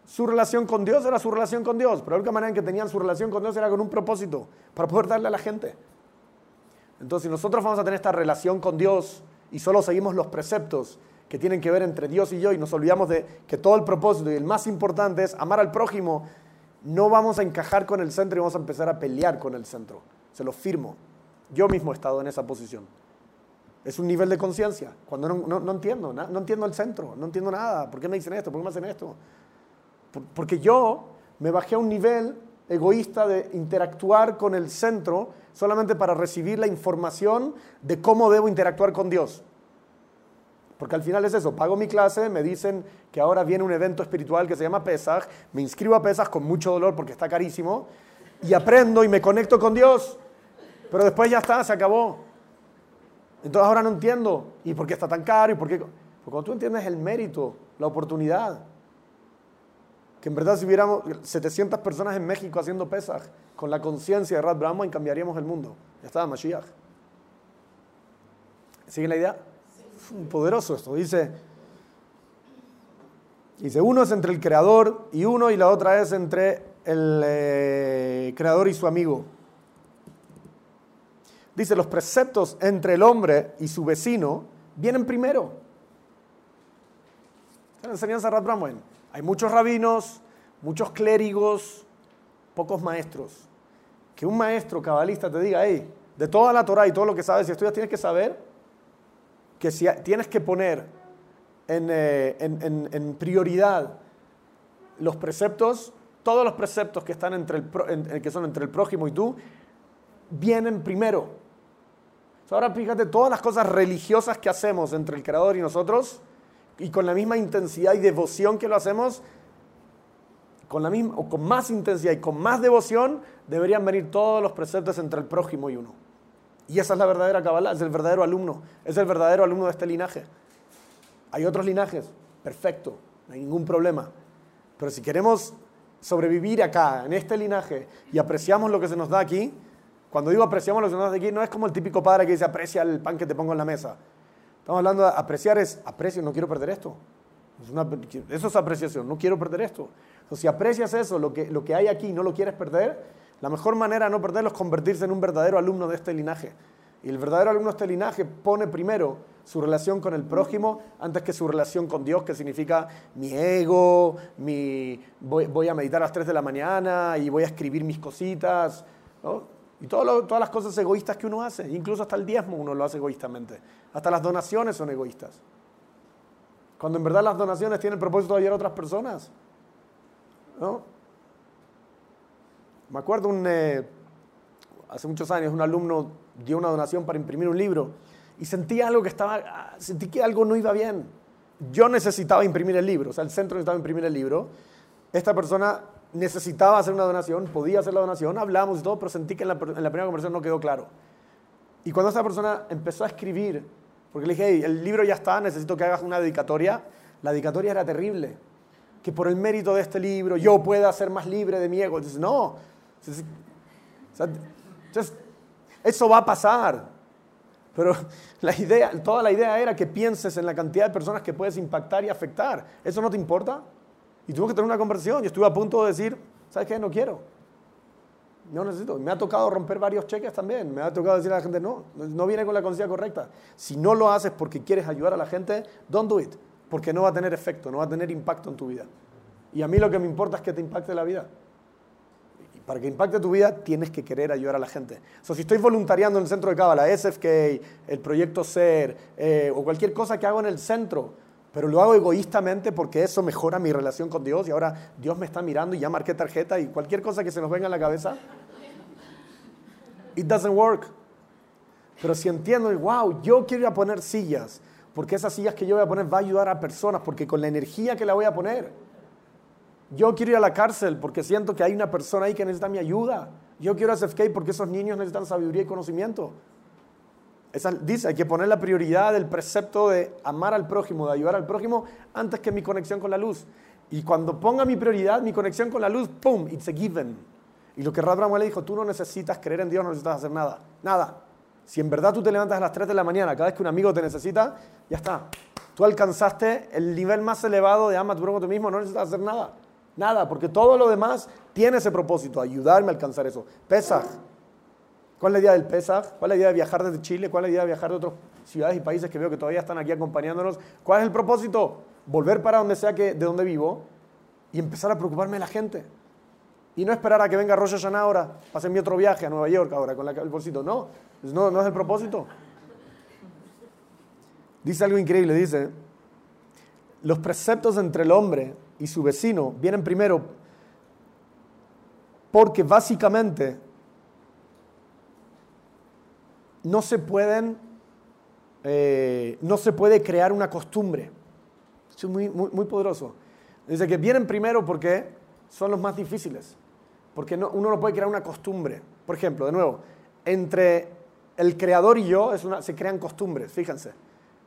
A: Su relación con Dios era su relación con Dios, pero la única manera en que tenían su relación con Dios era con un propósito, para poder darle a la gente. Entonces, si nosotros vamos a tener esta relación con Dios y solo seguimos los preceptos que tienen que ver entre Dios y yo y nos olvidamos de que todo el propósito y el más importante es amar al prójimo, no vamos a encajar con el centro y vamos a empezar a pelear con el centro. Se lo firmo. Yo mismo he estado en esa posición. Es un nivel de conciencia. Cuando no, entiendo, no, entiendo el centro, no entiendo nada. ¿Por qué me dicen esto? ¿Por qué me hacen esto? porque yo me bajé a un nivel egoísta de interactuar con el centro solamente para recibir la información de cómo debo interactuar con Dios. Porque al final es eso, pago mi clase, me dicen que ahora viene un evento espiritual que se llama Pesach, me inscribo a Pesach con mucho dolor porque está carísimo, y aprendo y me conecto con Dios, pero después ya está, se acabó. Entonces ahora no entiendo. ¿Y por qué está tan caro? ¿Y por qué? Porque cuando tú entiendes el mérito, la oportunidad, que en verdad si hubiéramos 700 personas en México haciendo Pesach, con la conciencia de Rad Brahman cambiaríamos el mundo. Ya estaba Mashiach. ¿Siguen la idea? Poderoso esto. Dice, dice, uno es entre el creador y uno y la otra es entre el eh, creador y su amigo. Dice, los preceptos entre el hombre y su vecino vienen primero. La enseñanza de. Hay muchos rabinos, muchos clérigos, pocos maestros. Que un maestro cabalista te diga, hey, de toda la Torah y todo lo que sabes y estudias, tienes que saber que si tienes que poner eh, en, prioridad los preceptos, todos los preceptos que, están entre el, que son entre el prójimo y tú, vienen primero. Ahora fíjate, todas las cosas religiosas que hacemos entre el Creador y nosotros, y con la misma intensidad y devoción que lo hacemos, con la misma, o con más intensidad y con más devoción, deberían venir todos los preceptos entre el prójimo y uno. Y esa es la verdadera Kabbalah, es el verdadero alumno, es el verdadero alumno de este linaje. Hay otros linajes, perfecto, no hay ningún problema. Pero si queremos sobrevivir acá, en este linaje, y apreciamos lo que se nos da aquí, cuando digo apreciamos lo que se nos da aquí, no es como el típico padre que dice aprecia el pan que te pongo en la mesa. Estamos hablando de apreciar es, aprecio, no quiero perder esto. eso es apreciación, no quiero perder esto. Entonces, si aprecias eso, lo que, lo que hay aquí, no lo quieres perder, la mejor manera de no perderlo es convertirse en un verdadero alumno de este linaje. Y el verdadero alumno de este linaje pone primero su relación con el prójimo antes que su relación con Dios, que significa mi ego, mi, voy, a meditar a las 3 de la mañana y voy a escribir mis cositas. Y todas las cosas egoístas que uno hace, incluso hasta el diezmo uno lo hace egoístamente. Hasta las donaciones son egoístas. Cuando en verdad las donaciones tienen el propósito de ayudar a otras personas. ¿No? Me acuerdo un, eh, hace muchos años un alumno dio una donación para imprimir un libro y sentí algo que estaba, ah, sentí que algo no iba bien. Yo necesitaba imprimir el libro, o sea, el centro necesitaba imprimir el libro. Esta persona necesitaba hacer una donación, podía hacer la donación, hablamos y todo, pero sentí que en la, primera conversación no quedó claro. Y cuando esta persona empezó a escribir, porque le dije, el libro ya está, necesito que hagas una dedicatoria, la dedicatoria era terrible. Que por el mérito de este libro yo pueda ser más libre de mi ego. Dice, no, eso va a pasar. Pero la idea, toda la idea era que pienses en la cantidad de personas que puedes impactar y afectar. ¿Eso no te importa? Y tuve que tener una conversación. Yo estuve a punto de decir, ¿sabes qué? No quiero. No necesito. Me ha tocado romper varios cheques también. Me ha tocado decir a la gente, no, no viene con la conciencia correcta. Si no lo haces porque quieres ayudar a la gente, don't do it. Porque no va a tener efecto, no va a tener impacto en tu vida. Y a mí lo que me importa es que te impacte la vida para que impacte tu vida, tienes que querer ayudar a la gente. O si estoy voluntariando en el centro de Cábala, SFK, el proyecto SER, eh, o cualquier cosa que hago en el centro, pero lo hago egoístamente porque eso mejora mi relación con Dios y ahora Dios me está mirando y ya marqué tarjeta y cualquier cosa que se nos venga en la cabeza, it doesn't work. Pero si entiendo, wow, yo quiero ir a poner sillas, porque esas sillas que yo voy a poner va a ayudar a personas, porque con la energía que la voy a poner, yo quiero ir a la cárcel porque siento que hay una persona ahí que necesita mi ayuda. Yo quiero hacer SFK porque esos niños necesitan sabiduría y conocimiento. Esa, dice, hay que poner la prioridad del precepto de amar al prójimo, de ayudar al prójimo, antes que mi conexión con la luz. Y cuando ponga mi prioridad, mi conexión con la luz, ¡pum! It's a given. Y lo que Rad le dijo, tú no necesitas creer en Dios, no necesitas hacer nada. Nada. Si en verdad tú te levantas a las 3 de la mañana, cada vez que un amigo te necesita, ya está. Tú alcanzaste el nivel más elevado de ama a tu prójimo tú mismo, no necesitas hacer nada. Nada, porque todo lo demás tiene ese propósito, ayudarme a alcanzar eso. Pesaj. ¿Cuál es la idea del Pesaj? ¿Cuál es la idea de viajar desde Chile? ¿Cuál es la idea de viajar de otras ciudades y países que veo que todavía están aquí acompañándonos? ¿Cuál es el propósito? Volver para donde sea que, de donde vivo y empezar a preocuparme de la gente. Y no esperar a que venga Rosh Hashanah ahora, pase mi otro viaje a Nueva York ahora con el bolsito. No, no, no es el propósito. Dice algo increíble, dice, los preceptos entre el hombre y su vecino vienen primero porque básicamente no se pueden, eh, no se puede crear una costumbre. es muy, muy, poderoso. Dice que vienen primero porque son los más difíciles, porque uno no puede crear una costumbre. Por ejemplo, de nuevo, entre el creador y yo es una, se crean costumbres, fíjense.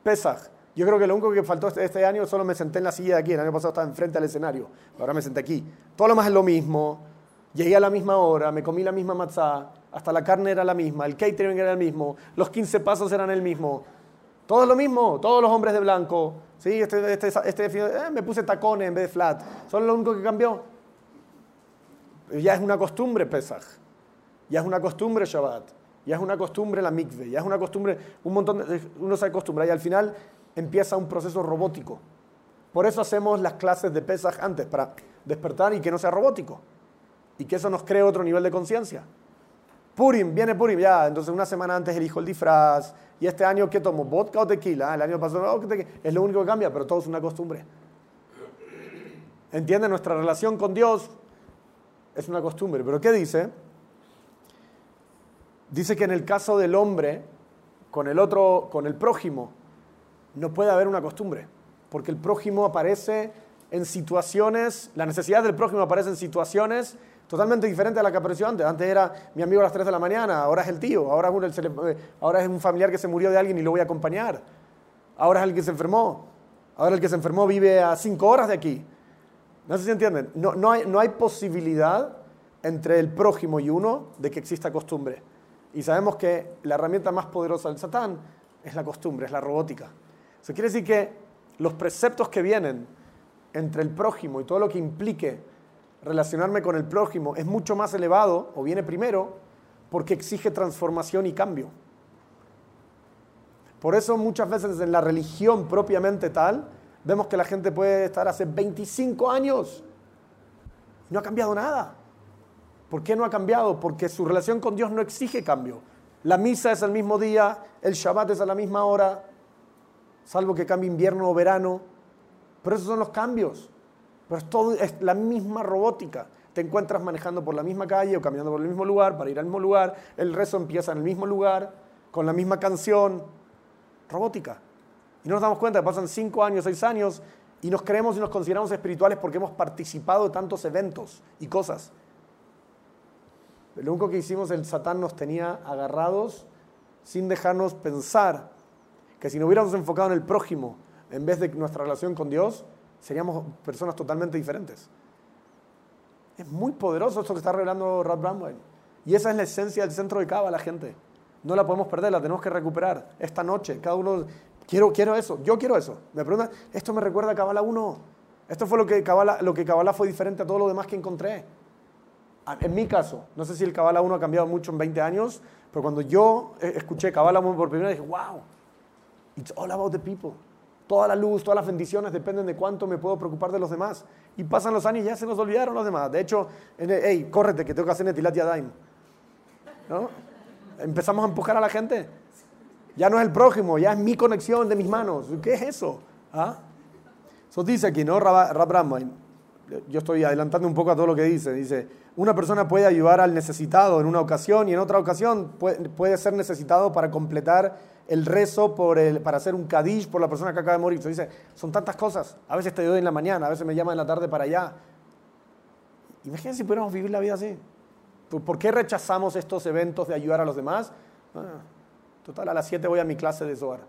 A: Pesach, Yo creo que lo único que faltó este, este año solo me senté en la silla de aquí. El año pasado estaba enfrente al escenario. Ahora me senté aquí. Todo lo más es lo mismo. Llegué a la misma hora, me comí la misma matzá, hasta la carne era la misma, el catering era el mismo, los 15 pasos eran el mismo. Todo lo mismo, todos los hombres de blanco. ¿sí? Este, este, este eh, me puse tacones en vez de flat. Solo lo único que cambió. Ya es una costumbre Pesach. Ya es una costumbre Shabbat. Ya es una costumbre la mikve. Ya es una costumbre, un montón de, uno se acostumbra y al final empieza un proceso robótico. Por eso hacemos las clases de Pesach antes, para despertar y que no sea robótico. Y que eso nos cree otro nivel de conciencia. Purim, viene Purim, ya, entonces una semana antes elijo el disfraz. Y este año, ¿qué tomo? ¿Vodka o tequila? El año pasado, oh, es lo único que cambia, pero todo es una costumbre. ¿Entiende? Nuestra relación con Dios es una costumbre. Pero ¿qué dice? Dice que en el caso del hombre, con el otro, con el prójimo, no puede haber una costumbre. Porque el prójimo aparece en situaciones, la necesidad del prójimo aparece en situaciones totalmente diferentes a la que apareció antes. Antes era mi amigo a las 3 de la mañana, ahora es el tío, ahora es, un, ahora es un familiar que se murió de alguien y lo voy a acompañar. Ahora es el que se enfermó. Ahora el que se enfermó vive a 5 horas de aquí. No sé si entienden. No, hay, no hay posibilidad entre el prójimo y uno de que exista costumbre. Y sabemos que la herramienta más poderosa del Satán es la costumbre, es la robótica. Eso quiere decir que los preceptos que vienen entre el prójimo y todo lo que implique relacionarme con el prójimo es mucho más elevado o viene primero porque exige transformación y cambio. Por eso muchas veces en la religión propiamente tal, vemos que la gente puede estar hace 25 años y no ha cambiado nada. ¿Por qué no ha cambiado? Porque su relación con Dios no exige cambio. La misa es el mismo día, el Shabbat es a la misma hora, salvo que cambie invierno o verano. Pero esos son los cambios. Pero es la misma robótica. Te encuentras manejando por la misma calle o caminando por el mismo lugar para ir al mismo lugar. El rezo empieza en el mismo lugar, con la misma canción. Robótica. Y no nos damos cuenta que pasan cinco años, seis años y nos creemos y nos consideramos espirituales porque hemos participado de tantos eventos y cosas. Lo único que hicimos, el Satán nos tenía agarrados sin dejarnos pensar que si nos hubiéramos enfocado en el prójimo en vez de nuestra relación con Dios, seríamos personas totalmente diferentes. Es muy poderoso esto que está revelando Rod Bramwell. Y esa es la esencia del centro de Cava, la gente. No la podemos perder, la tenemos que recuperar esta noche. Cada uno, quiero, quiero eso, yo quiero eso. Me preguntan, esto me recuerda a Kabbalah 1. Esto fue lo que Kabbalah, lo que Kabbalah fue diferente a todo lo demás que encontré. En mi caso, no sé si el Kabbalah 1 ha cambiado mucho en 20 años, pero cuando yo eh, escuché Kabbalah 1 por primera vez, dije, wow, it's all about the people. Toda la luz, todas las bendiciones dependen de cuánto me puedo preocupar de los demás. Y pasan los años y ya se nos olvidaron los demás. De hecho, hey, córrete que tengo que hacer Netilat Yadayim. ¿No? Empezamos a empujar a la gente. Ya no es el prójimo, ya es mi conexión de mis manos. ¿Qué es eso? ¿Ah? Eso dice aquí, ¿no? Rab Yo estoy adelantando un poco a todo lo que dice. Dice, una persona puede ayudar al necesitado en una ocasión y en otra ocasión puede ser necesitado para completar el rezo por el, para hacer un kadish por la persona que acaba de morir. Se dice, son tantas cosas. A veces te doy en la mañana, a veces me llama en la tarde para allá. Imagínense si pudiéramos vivir la vida así. ¿Por qué rechazamos estos eventos de ayudar a los demás? Ah, total, a las 7 voy a mi clase de Zohar.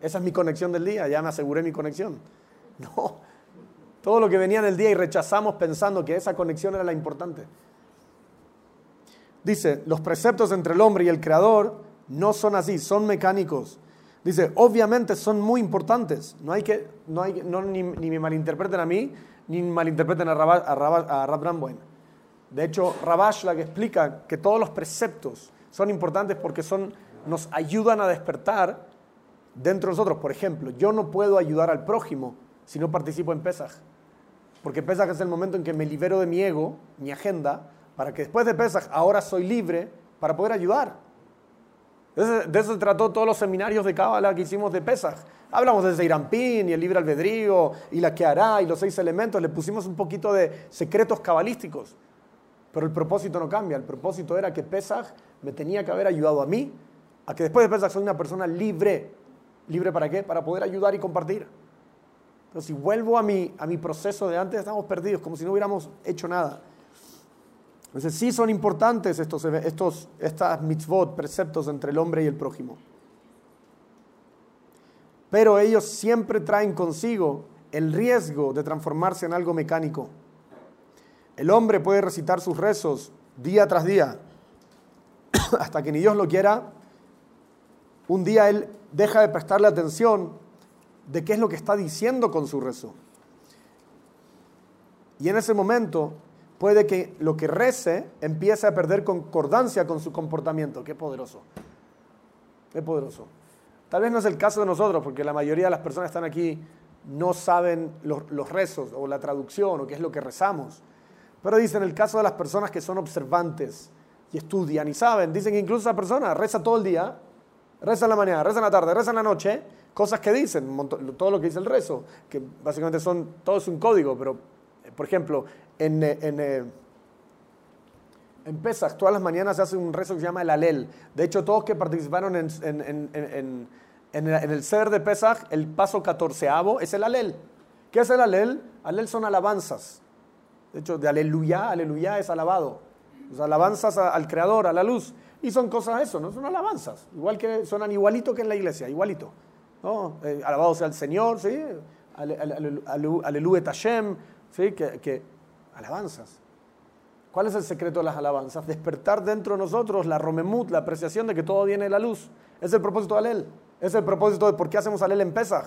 A: Esa es mi conexión del día, ya me aseguré mi conexión. No, todo lo que venía en el día y rechazamos pensando que esa conexión era la importante. Dice, los preceptos entre el hombre y el creador no son así, son mecánicos. Dice, obviamente son muy importantes. No hay que, no hay, no, ni, me malinterpreten a mí, ni malinterpreten a, Rab, a, a De hecho, Rabash la que explica que todos los preceptos son importantes porque son, nos ayudan a despertar dentro de nosotros. Por ejemplo, yo no puedo ayudar al prójimo si no participo en Pesaj. Porque Pesaj es el momento en que me libero de mi ego, mi agenda, para que después de Pesaj ahora soy libre para poder ayudar. De eso, se trató todos los seminarios de Cábala que hicimos de Pesach. Hablamos de Zeirampín y el libre albedrío y la que hará y los seis elementos. Le pusimos un poquito de secretos cabalísticos. Pero el propósito no cambia. El propósito era que Pesach me tenía que haber ayudado a mí a que después de Pesach soy una persona libre. ¿Libre para qué? Para poder ayudar y compartir. Entonces, si vuelvo a mi, a mi proceso de antes, estamos perdidos, como si no hubiéramos hecho nada. Entonces sí son importantes estos, estos estas mitzvot, preceptos entre el hombre y el prójimo. pero ellos siempre traen consigo el riesgo de transformarse en algo mecánico. El hombre puede recitar sus rezos día tras día, hasta que ni Dios lo quiera, un día él deja de prestarle atención de qué es lo que está diciendo con su rezo. Y en ese momento puede que lo que rece empiece a perder concordancia con su comportamiento. Qué poderoso. Qué poderoso. Tal vez no es el caso de nosotros, porque la mayoría de las personas que están aquí no saben los, rezos o la traducción o qué es lo que rezamos. Pero dicen el caso de las personas que son observantes y estudian y saben, dicen que incluso esa persona reza todo el día, reza en la mañana, reza en la tarde, reza en la noche, cosas que dicen, todo lo que dice el rezo, que básicamente son, todo es un código, pero por ejemplo, en, eh, en, eh, en Pesach todas las mañanas se hace un rezo que se llama el Alel. De hecho, todos que participaron en, en, en el ser de Pesach, el paso catorceavo es el Alel. ¿Qué es el Alel? Alel son alabanzas. De hecho, de aleluya, aleluya es alabado. alabanzas al Creador, a la luz. Y son cosas eso, ¿no? Son alabanzas. Igual que suenan igualito que en la iglesia, igualito. ¿no? Eh, alabado sea el Señor, ¿sí? Aleluya Tashem, ¿sí? Que, alabanzas. ¿Cuál es el secreto de las alabanzas? Despertar dentro de nosotros la romemut, la apreciación de que todo viene de la luz. Es el propósito de Alel. Es el propósito de por qué hacemos Alel en Pesach.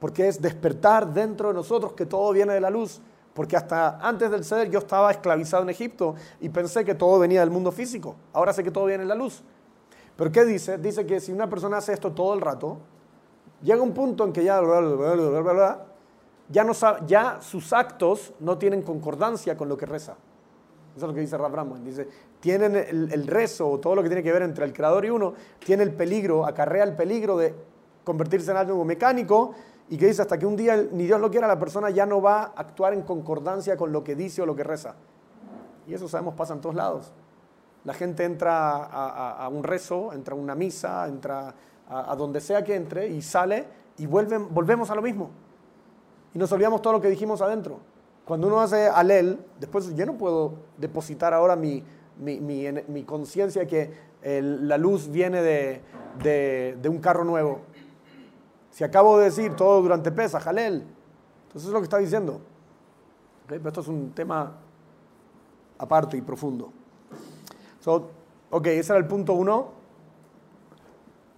A: Porque es despertar dentro de nosotros que todo viene de la luz porque hasta antes del ceder yo estaba esclavizado en Egipto y pensé que todo venía del mundo físico. Ahora sé que todo viene en la luz. Pero ¿qué dice? Dice que si una persona hace esto todo el rato, llega un punto en que ya, ya, sus actos no tienen concordancia con lo que reza. Eso es lo que dice Rav. Dice, tienen el, rezo o todo lo que tiene que ver entre el creador y uno, tiene el peligro, acarrea el peligro de convertirse en algo mecánico y que dice hasta que un día, ni Dios lo quiera, la persona ya no va a actuar en concordancia con lo que dice o lo que reza. Y eso sabemos pasa en todos lados. La gente entra a, un rezo, entra a una misa, entra a, donde sea que entre y sale y vuelven, volvemos a lo mismo. Y nos olvidamos todo lo que dijimos adentro. Cuando uno hace alel, después yo no puedo depositar ahora mi, mi, mi, conciencia que la luz viene de, de, de un carro nuevo si acabo de decir todo durante pesa, Jalel, entonces es lo que está diciendo. Pero esto es un tema aparte y profundo. ok, ese era el punto uno.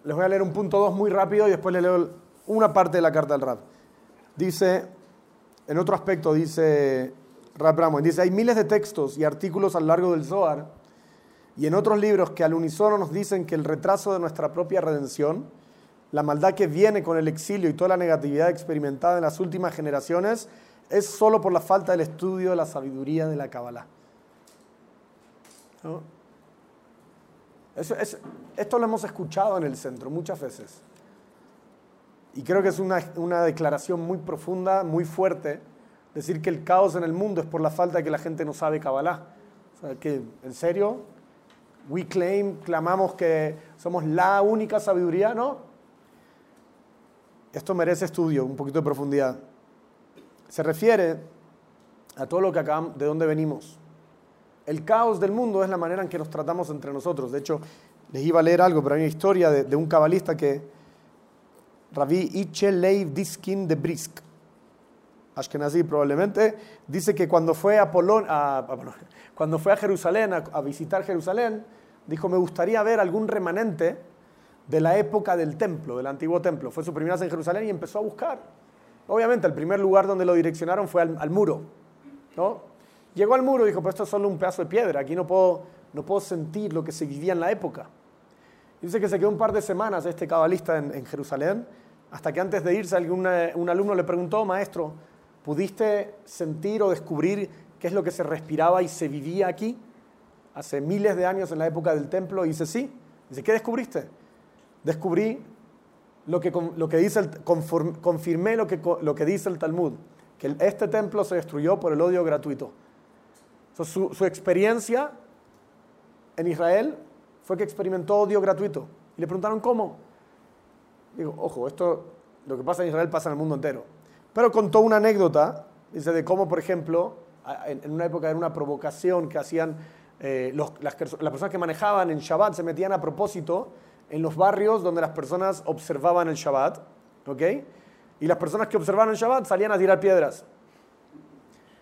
A: Les voy a leer un punto dos muy rápido y después les leo una parte de la carta del rap. Dice, en otro aspecto, dice Rap Ramón, dice, hay miles de textos y artículos a lo largo del Zohar y en otros libros que al unísono nos dicen que el retraso de nuestra propia redención la maldad que viene con el exilio y toda la negatividad experimentada en las últimas generaciones es solo por la falta del estudio de la sabiduría de la Kabbalah. esto lo hemos escuchado en el centro muchas veces. Y creo que es una, una, declaración muy profunda, muy fuerte, decir que el caos en el mundo es por la falta de que la gente no sabe Kabbalah. O sea, que, ¿En serio? We claim, clamamos que somos la única sabiduría, ¿no? esto merece estudio, un poquito de profundidad. Se refiere a todo lo que acabamos, de dónde venimos. El caos del mundo es la manera en que nos tratamos entre nosotros. De hecho, les iba a leer algo, pero hay una historia de, un cabalista que, Rabbi Iche Leiv Diskin de Brisk, Ashkenazi probablemente, dice que cuando fue a, cuando fue a Jerusalén, a visitar Jerusalén, dijo, me gustaría ver algún remanente de la época del templo, del antiguo templo. Fue su primera vez en Jerusalén y empezó a buscar. Obviamente, el primer lugar donde lo direccionaron fue al, muro. ¿no? Llegó al muro y dijo, pues esto es solo un pedazo de piedra, aquí no puedo, no puedo sentir lo que se vivía en la época. dice que se quedó un par de semanas este cabalista en, Jerusalén, hasta que antes de irse algún, un alumno le preguntó, maestro, ¿pudiste sentir o descubrir qué es lo que se respiraba y se vivía aquí? Hace miles de años en la época del templo. Y dice, sí. Dice, ¿qué descubriste? descubrí lo que, lo que dice, el, confirmé lo que, lo que dice el Talmud, que este templo se destruyó por el odio gratuito. su, su, experiencia en Israel fue que experimentó odio gratuito. Y le preguntaron cómo. Digo, ojo, esto, lo que pasa en Israel pasa en el mundo entero. Pero contó una anécdota, dice, de cómo, por ejemplo, en, una época era una provocación que hacían eh, las, las personas que manejaban en Shabbat, se metían a propósito en los barrios donde las personas observaban el Shabbat ¿Ok? Y las personas que observaron Shabbat salían a tirar piedras.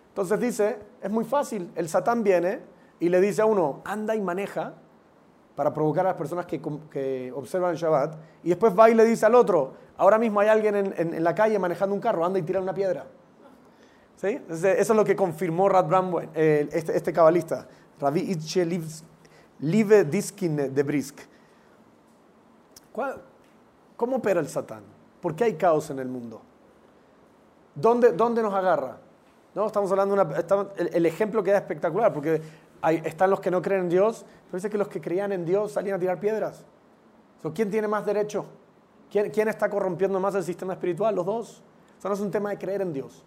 A: Entonces dice, es muy fácil, el Satán viene y le dice a uno, anda y maneja para provocar a las personas que, observan Shabbat, y después va y le dice al otro, ahora mismo hay alguien en, la calle manejando un carro, anda y tira una piedra. ¿Sí? eso es lo que confirmó Rad Bramwen, este, este cabalista, Rabbi Itche Live Diskin de Brisk. ¿Cómo opera el Satán? ¿Por qué hay caos en el mundo? ¿Dónde, dónde nos agarra? ¿No? Estamos hablando de una, el, ejemplo queda espectacular, porque hay, están los que no creen en Dios, pero dice que los que creían en Dios salían a tirar piedras. ¿Quién tiene más derecho? ¿Quién, ¿Quién, está corrompiendo más el sistema espiritual? Los dos. Eso no es un tema de creer en Dios.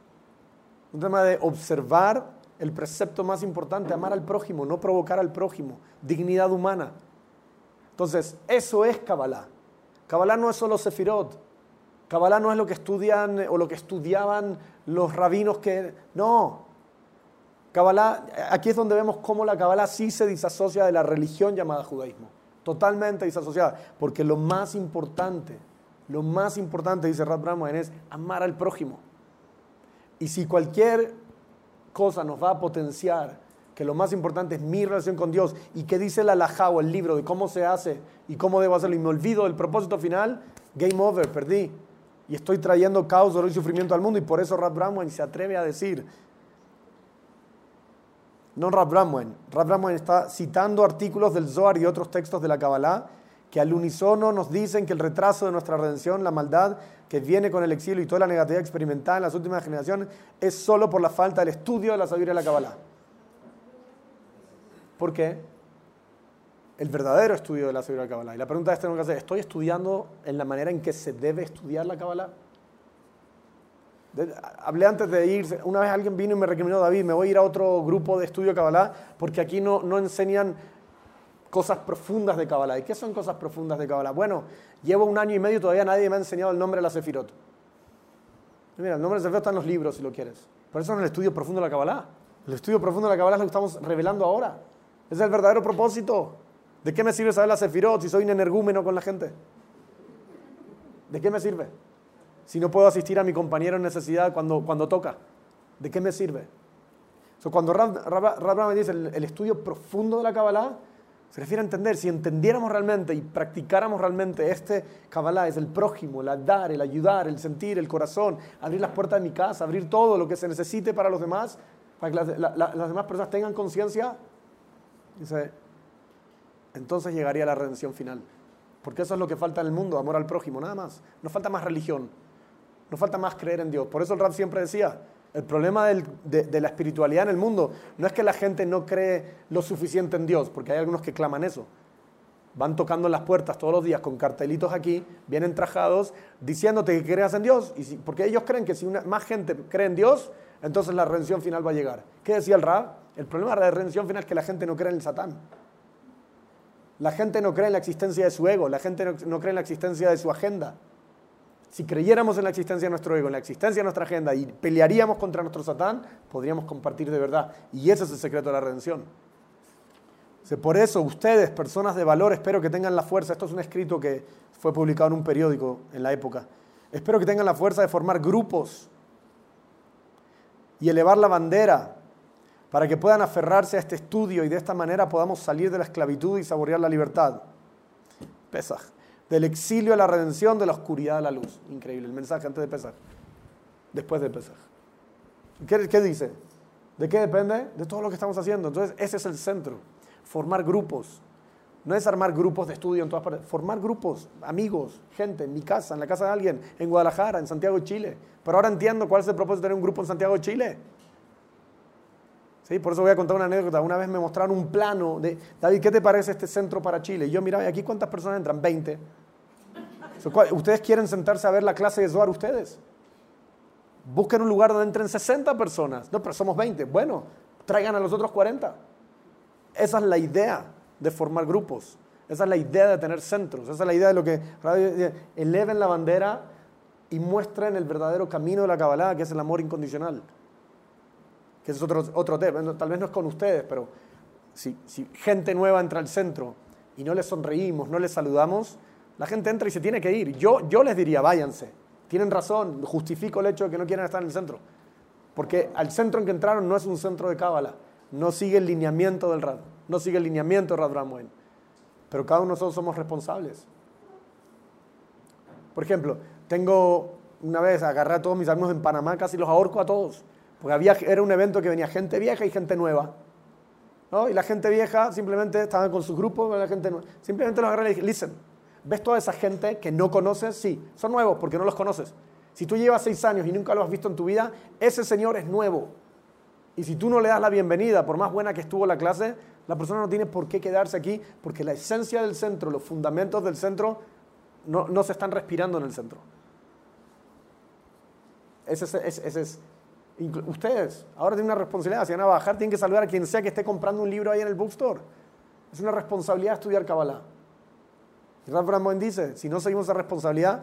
A: Es un tema de observar el precepto más importante, amar al prójimo, no provocar al prójimo, dignidad humana. Entonces, eso es Kabbalah. Kabbalah no es solo Sefirot. Kabbalah no es lo que estudian o lo que estudiaban los rabinos que... No. Kabbalah, aquí es donde vemos cómo la Kabbalah sí se disasocia de la religión llamada judaísmo. Totalmente disasociada. Porque lo más importante, lo más importante, dice Rad Brahman, es amar al prójimo. Y si cualquier cosa nos va a potenciar que lo más importante es mi relación con Dios y que dice la alajá o el libro de cómo se hace y cómo debo hacerlo y me olvido del propósito final, game over, perdí. Y estoy trayendo caos, dolor y sufrimiento al mundo y por eso Rab Brahman se atreve a decir, no Rab Brahman, Rab Brahman está citando artículos del Zohar y otros textos de la Kabbalah que al unísono nos dicen que el retraso de nuestra redención, la maldad que viene con el exilio y toda la negatividad experimentada en las últimas generaciones es solo por la falta del estudio de la sabiduría de la Kabbalah. ¿Por qué? El verdadero estudio de la sabiduría de la Kabbalah. Y la pregunta es, tengo que hacer, ¿estoy estudiando en la manera en que se debe estudiar la Kabbalah? Hablé antes de ir, una vez alguien vino y me recomendó, David, me voy a ir a otro grupo de estudio de Kabbalah porque aquí no, no enseñan cosas profundas de Kabbalah. ¿Y qué son cosas profundas de Kabbalah? Bueno, llevo un año y medio y todavía nadie me ha enseñado el nombre de la Sefirot. Mira, el nombre de la Sefirot está en los libros, si lo quieres. Por eso es el estudio profundo de la Kabbalah. El estudio profundo de la Kabbalah es lo que estamos revelando ahora. Ese es el verdadero propósito. ¿De qué me sirve saber la Sefirot si soy un energúmeno con la gente? ¿De qué me sirve? Si no puedo asistir a mi compañero en necesidad cuando, cuando toca. ¿De qué me sirve? cuando Rab, me dice el, estudio profundo de la Kabbalah, se refiere a entender, si entendiéramos realmente y practicáramos realmente este Kabbalah, es el prójimo, el dar, el ayudar, el sentir, el corazón, abrir las puertas de mi casa, abrir todo lo que se necesite para los demás, para que las, las demás personas tengan conciencia, entonces llegaría la redención final. Porque eso es lo que falta en el mundo, amor al prójimo, nada más. No falta más religión, no falta más creer en Dios. Por eso el rap siempre decía, el problema de, la espiritualidad en el mundo no es que la gente no cree lo suficiente en Dios, porque hay algunos que claman eso. Van tocando las puertas todos los días con cartelitos aquí, vienen trajados, diciéndote que creas en Dios, y porque ellos creen que si más gente cree en Dios, entonces la redención final va a llegar. ¿Qué decía el rap? El problema de la redención final es que la gente no cree en el Satán. La gente no cree en la existencia de su ego, la gente no, cree en la existencia de su agenda. Si creyéramos en la existencia de nuestro ego, en la existencia de nuestra agenda y pelearíamos contra nuestro Satán, podríamos compartir de verdad. Y ese es el secreto de la redención. Por eso ustedes, personas de valor, espero que tengan la fuerza, esto es un escrito que fue publicado en un periódico en la época, espero que tengan la fuerza de formar grupos y elevar la bandera para que puedan aferrarse a este estudio y de esta manera podamos salir de la esclavitud y saborear la libertad. Pesaj. Del exilio a la redención, de la oscuridad a la luz. Increíble el mensaje antes de Pesaj. Después de Pesaj. ¿Qué, ¿Qué dice? ¿De qué depende? De todo lo que estamos haciendo. Entonces, ese es el centro. Formar grupos. No es armar grupos de estudio en todas partes. Formar grupos, amigos, gente, en mi casa, en la casa de alguien, en Guadalajara, en Santiago de Chile. Pero ahora entiendo cuál es el propósito de tener un grupo en Santiago de Chile. ¿Sí? Por eso voy a contar una anécdota. Una vez me mostraron un plano de, David, ¿qué te parece este centro para Chile? Y yo miraba, ¿aquí cuántas personas entran? 20. ¿Ustedes quieren sentarse a ver la clase de Zohar ustedes? Busquen un lugar donde entren 60 personas. No, pero somos 20. Bueno, traigan a los otros 40. Esa es la idea de formar grupos. Esa es la idea de tener centros. Esa es la idea de lo que eleven la bandera y muestren el verdadero camino de la Kabbalah, que es el amor incondicional que es otro, otro tema, tal vez no es con ustedes, pero si, si gente nueva entra al centro y no les sonreímos, no les saludamos, la gente entra y se tiene que ir. Yo, yo les diría, váyanse, tienen razón, justifico el hecho de que no quieran estar en el centro. Porque al centro en que entraron no es un centro de Cábala, no sigue el lineamiento del Rad, no sigue el lineamiento de Rad Bramwell. Pero cada uno de nosotros somos responsables. Por ejemplo, tengo una vez agarré a todos mis amigos en Panamá, casi los ahorco a todos. Porque había, era un evento que venía gente vieja y gente nueva. ¿no? Y la gente vieja simplemente estaba con su grupo, la gente nueva. Simplemente los agarré y dije, listen, ¿ves toda esa gente que no conoces? Sí, son nuevos porque no los conoces. Si tú llevas seis años y nunca lo has visto en tu vida, ese señor es nuevo. Y si tú no le das la bienvenida, por más buena que estuvo la clase, la persona no tiene por qué quedarse aquí porque la esencia del centro, los fundamentos del centro, no, no se están respirando en el centro. Ese, ese es, ustedes ahora tienen una responsabilidad, si van a bajar tienen que saludar a quien sea que esté comprando un libro ahí en el bookstore. Es una responsabilidad estudiar Kabbalah. Y Ralph dice, si no seguimos esa responsabilidad,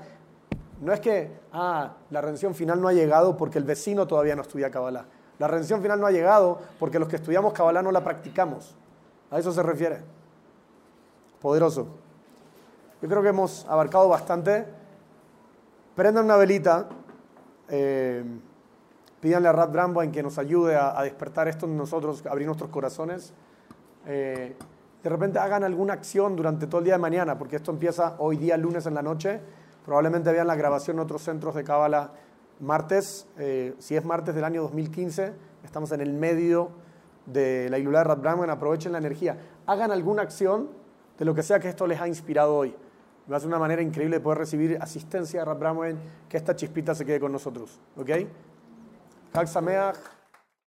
A: no es que, ah, la redención final no ha llegado porque el vecino todavía no estudia Kabbalah. La redención final no ha llegado porque los que estudiamos Kabbalah no la practicamos. A eso se refiere. Poderoso. Yo creo que hemos abarcado bastante. Prendan una velita. Eh, pídanle a Rad Brambo en que nos ayude a, despertar esto en nosotros, abrir nuestros corazones. Eh, de repente hagan alguna acción durante todo el día de mañana, porque esto empieza hoy día lunes en la noche. Probablemente vean la grabación en otros centros de Cábala martes, eh, si es martes del año 2015, estamos en el medio de la Ilula de Rad Brahman, aprovechen la energía, hagan alguna acción de lo que sea que esto les ha inspirado hoy. Va a ser una manera increíble de poder recibir asistencia de Rad Brahman, que esta chispita se quede con nosotros. ¿Ok? Sameach.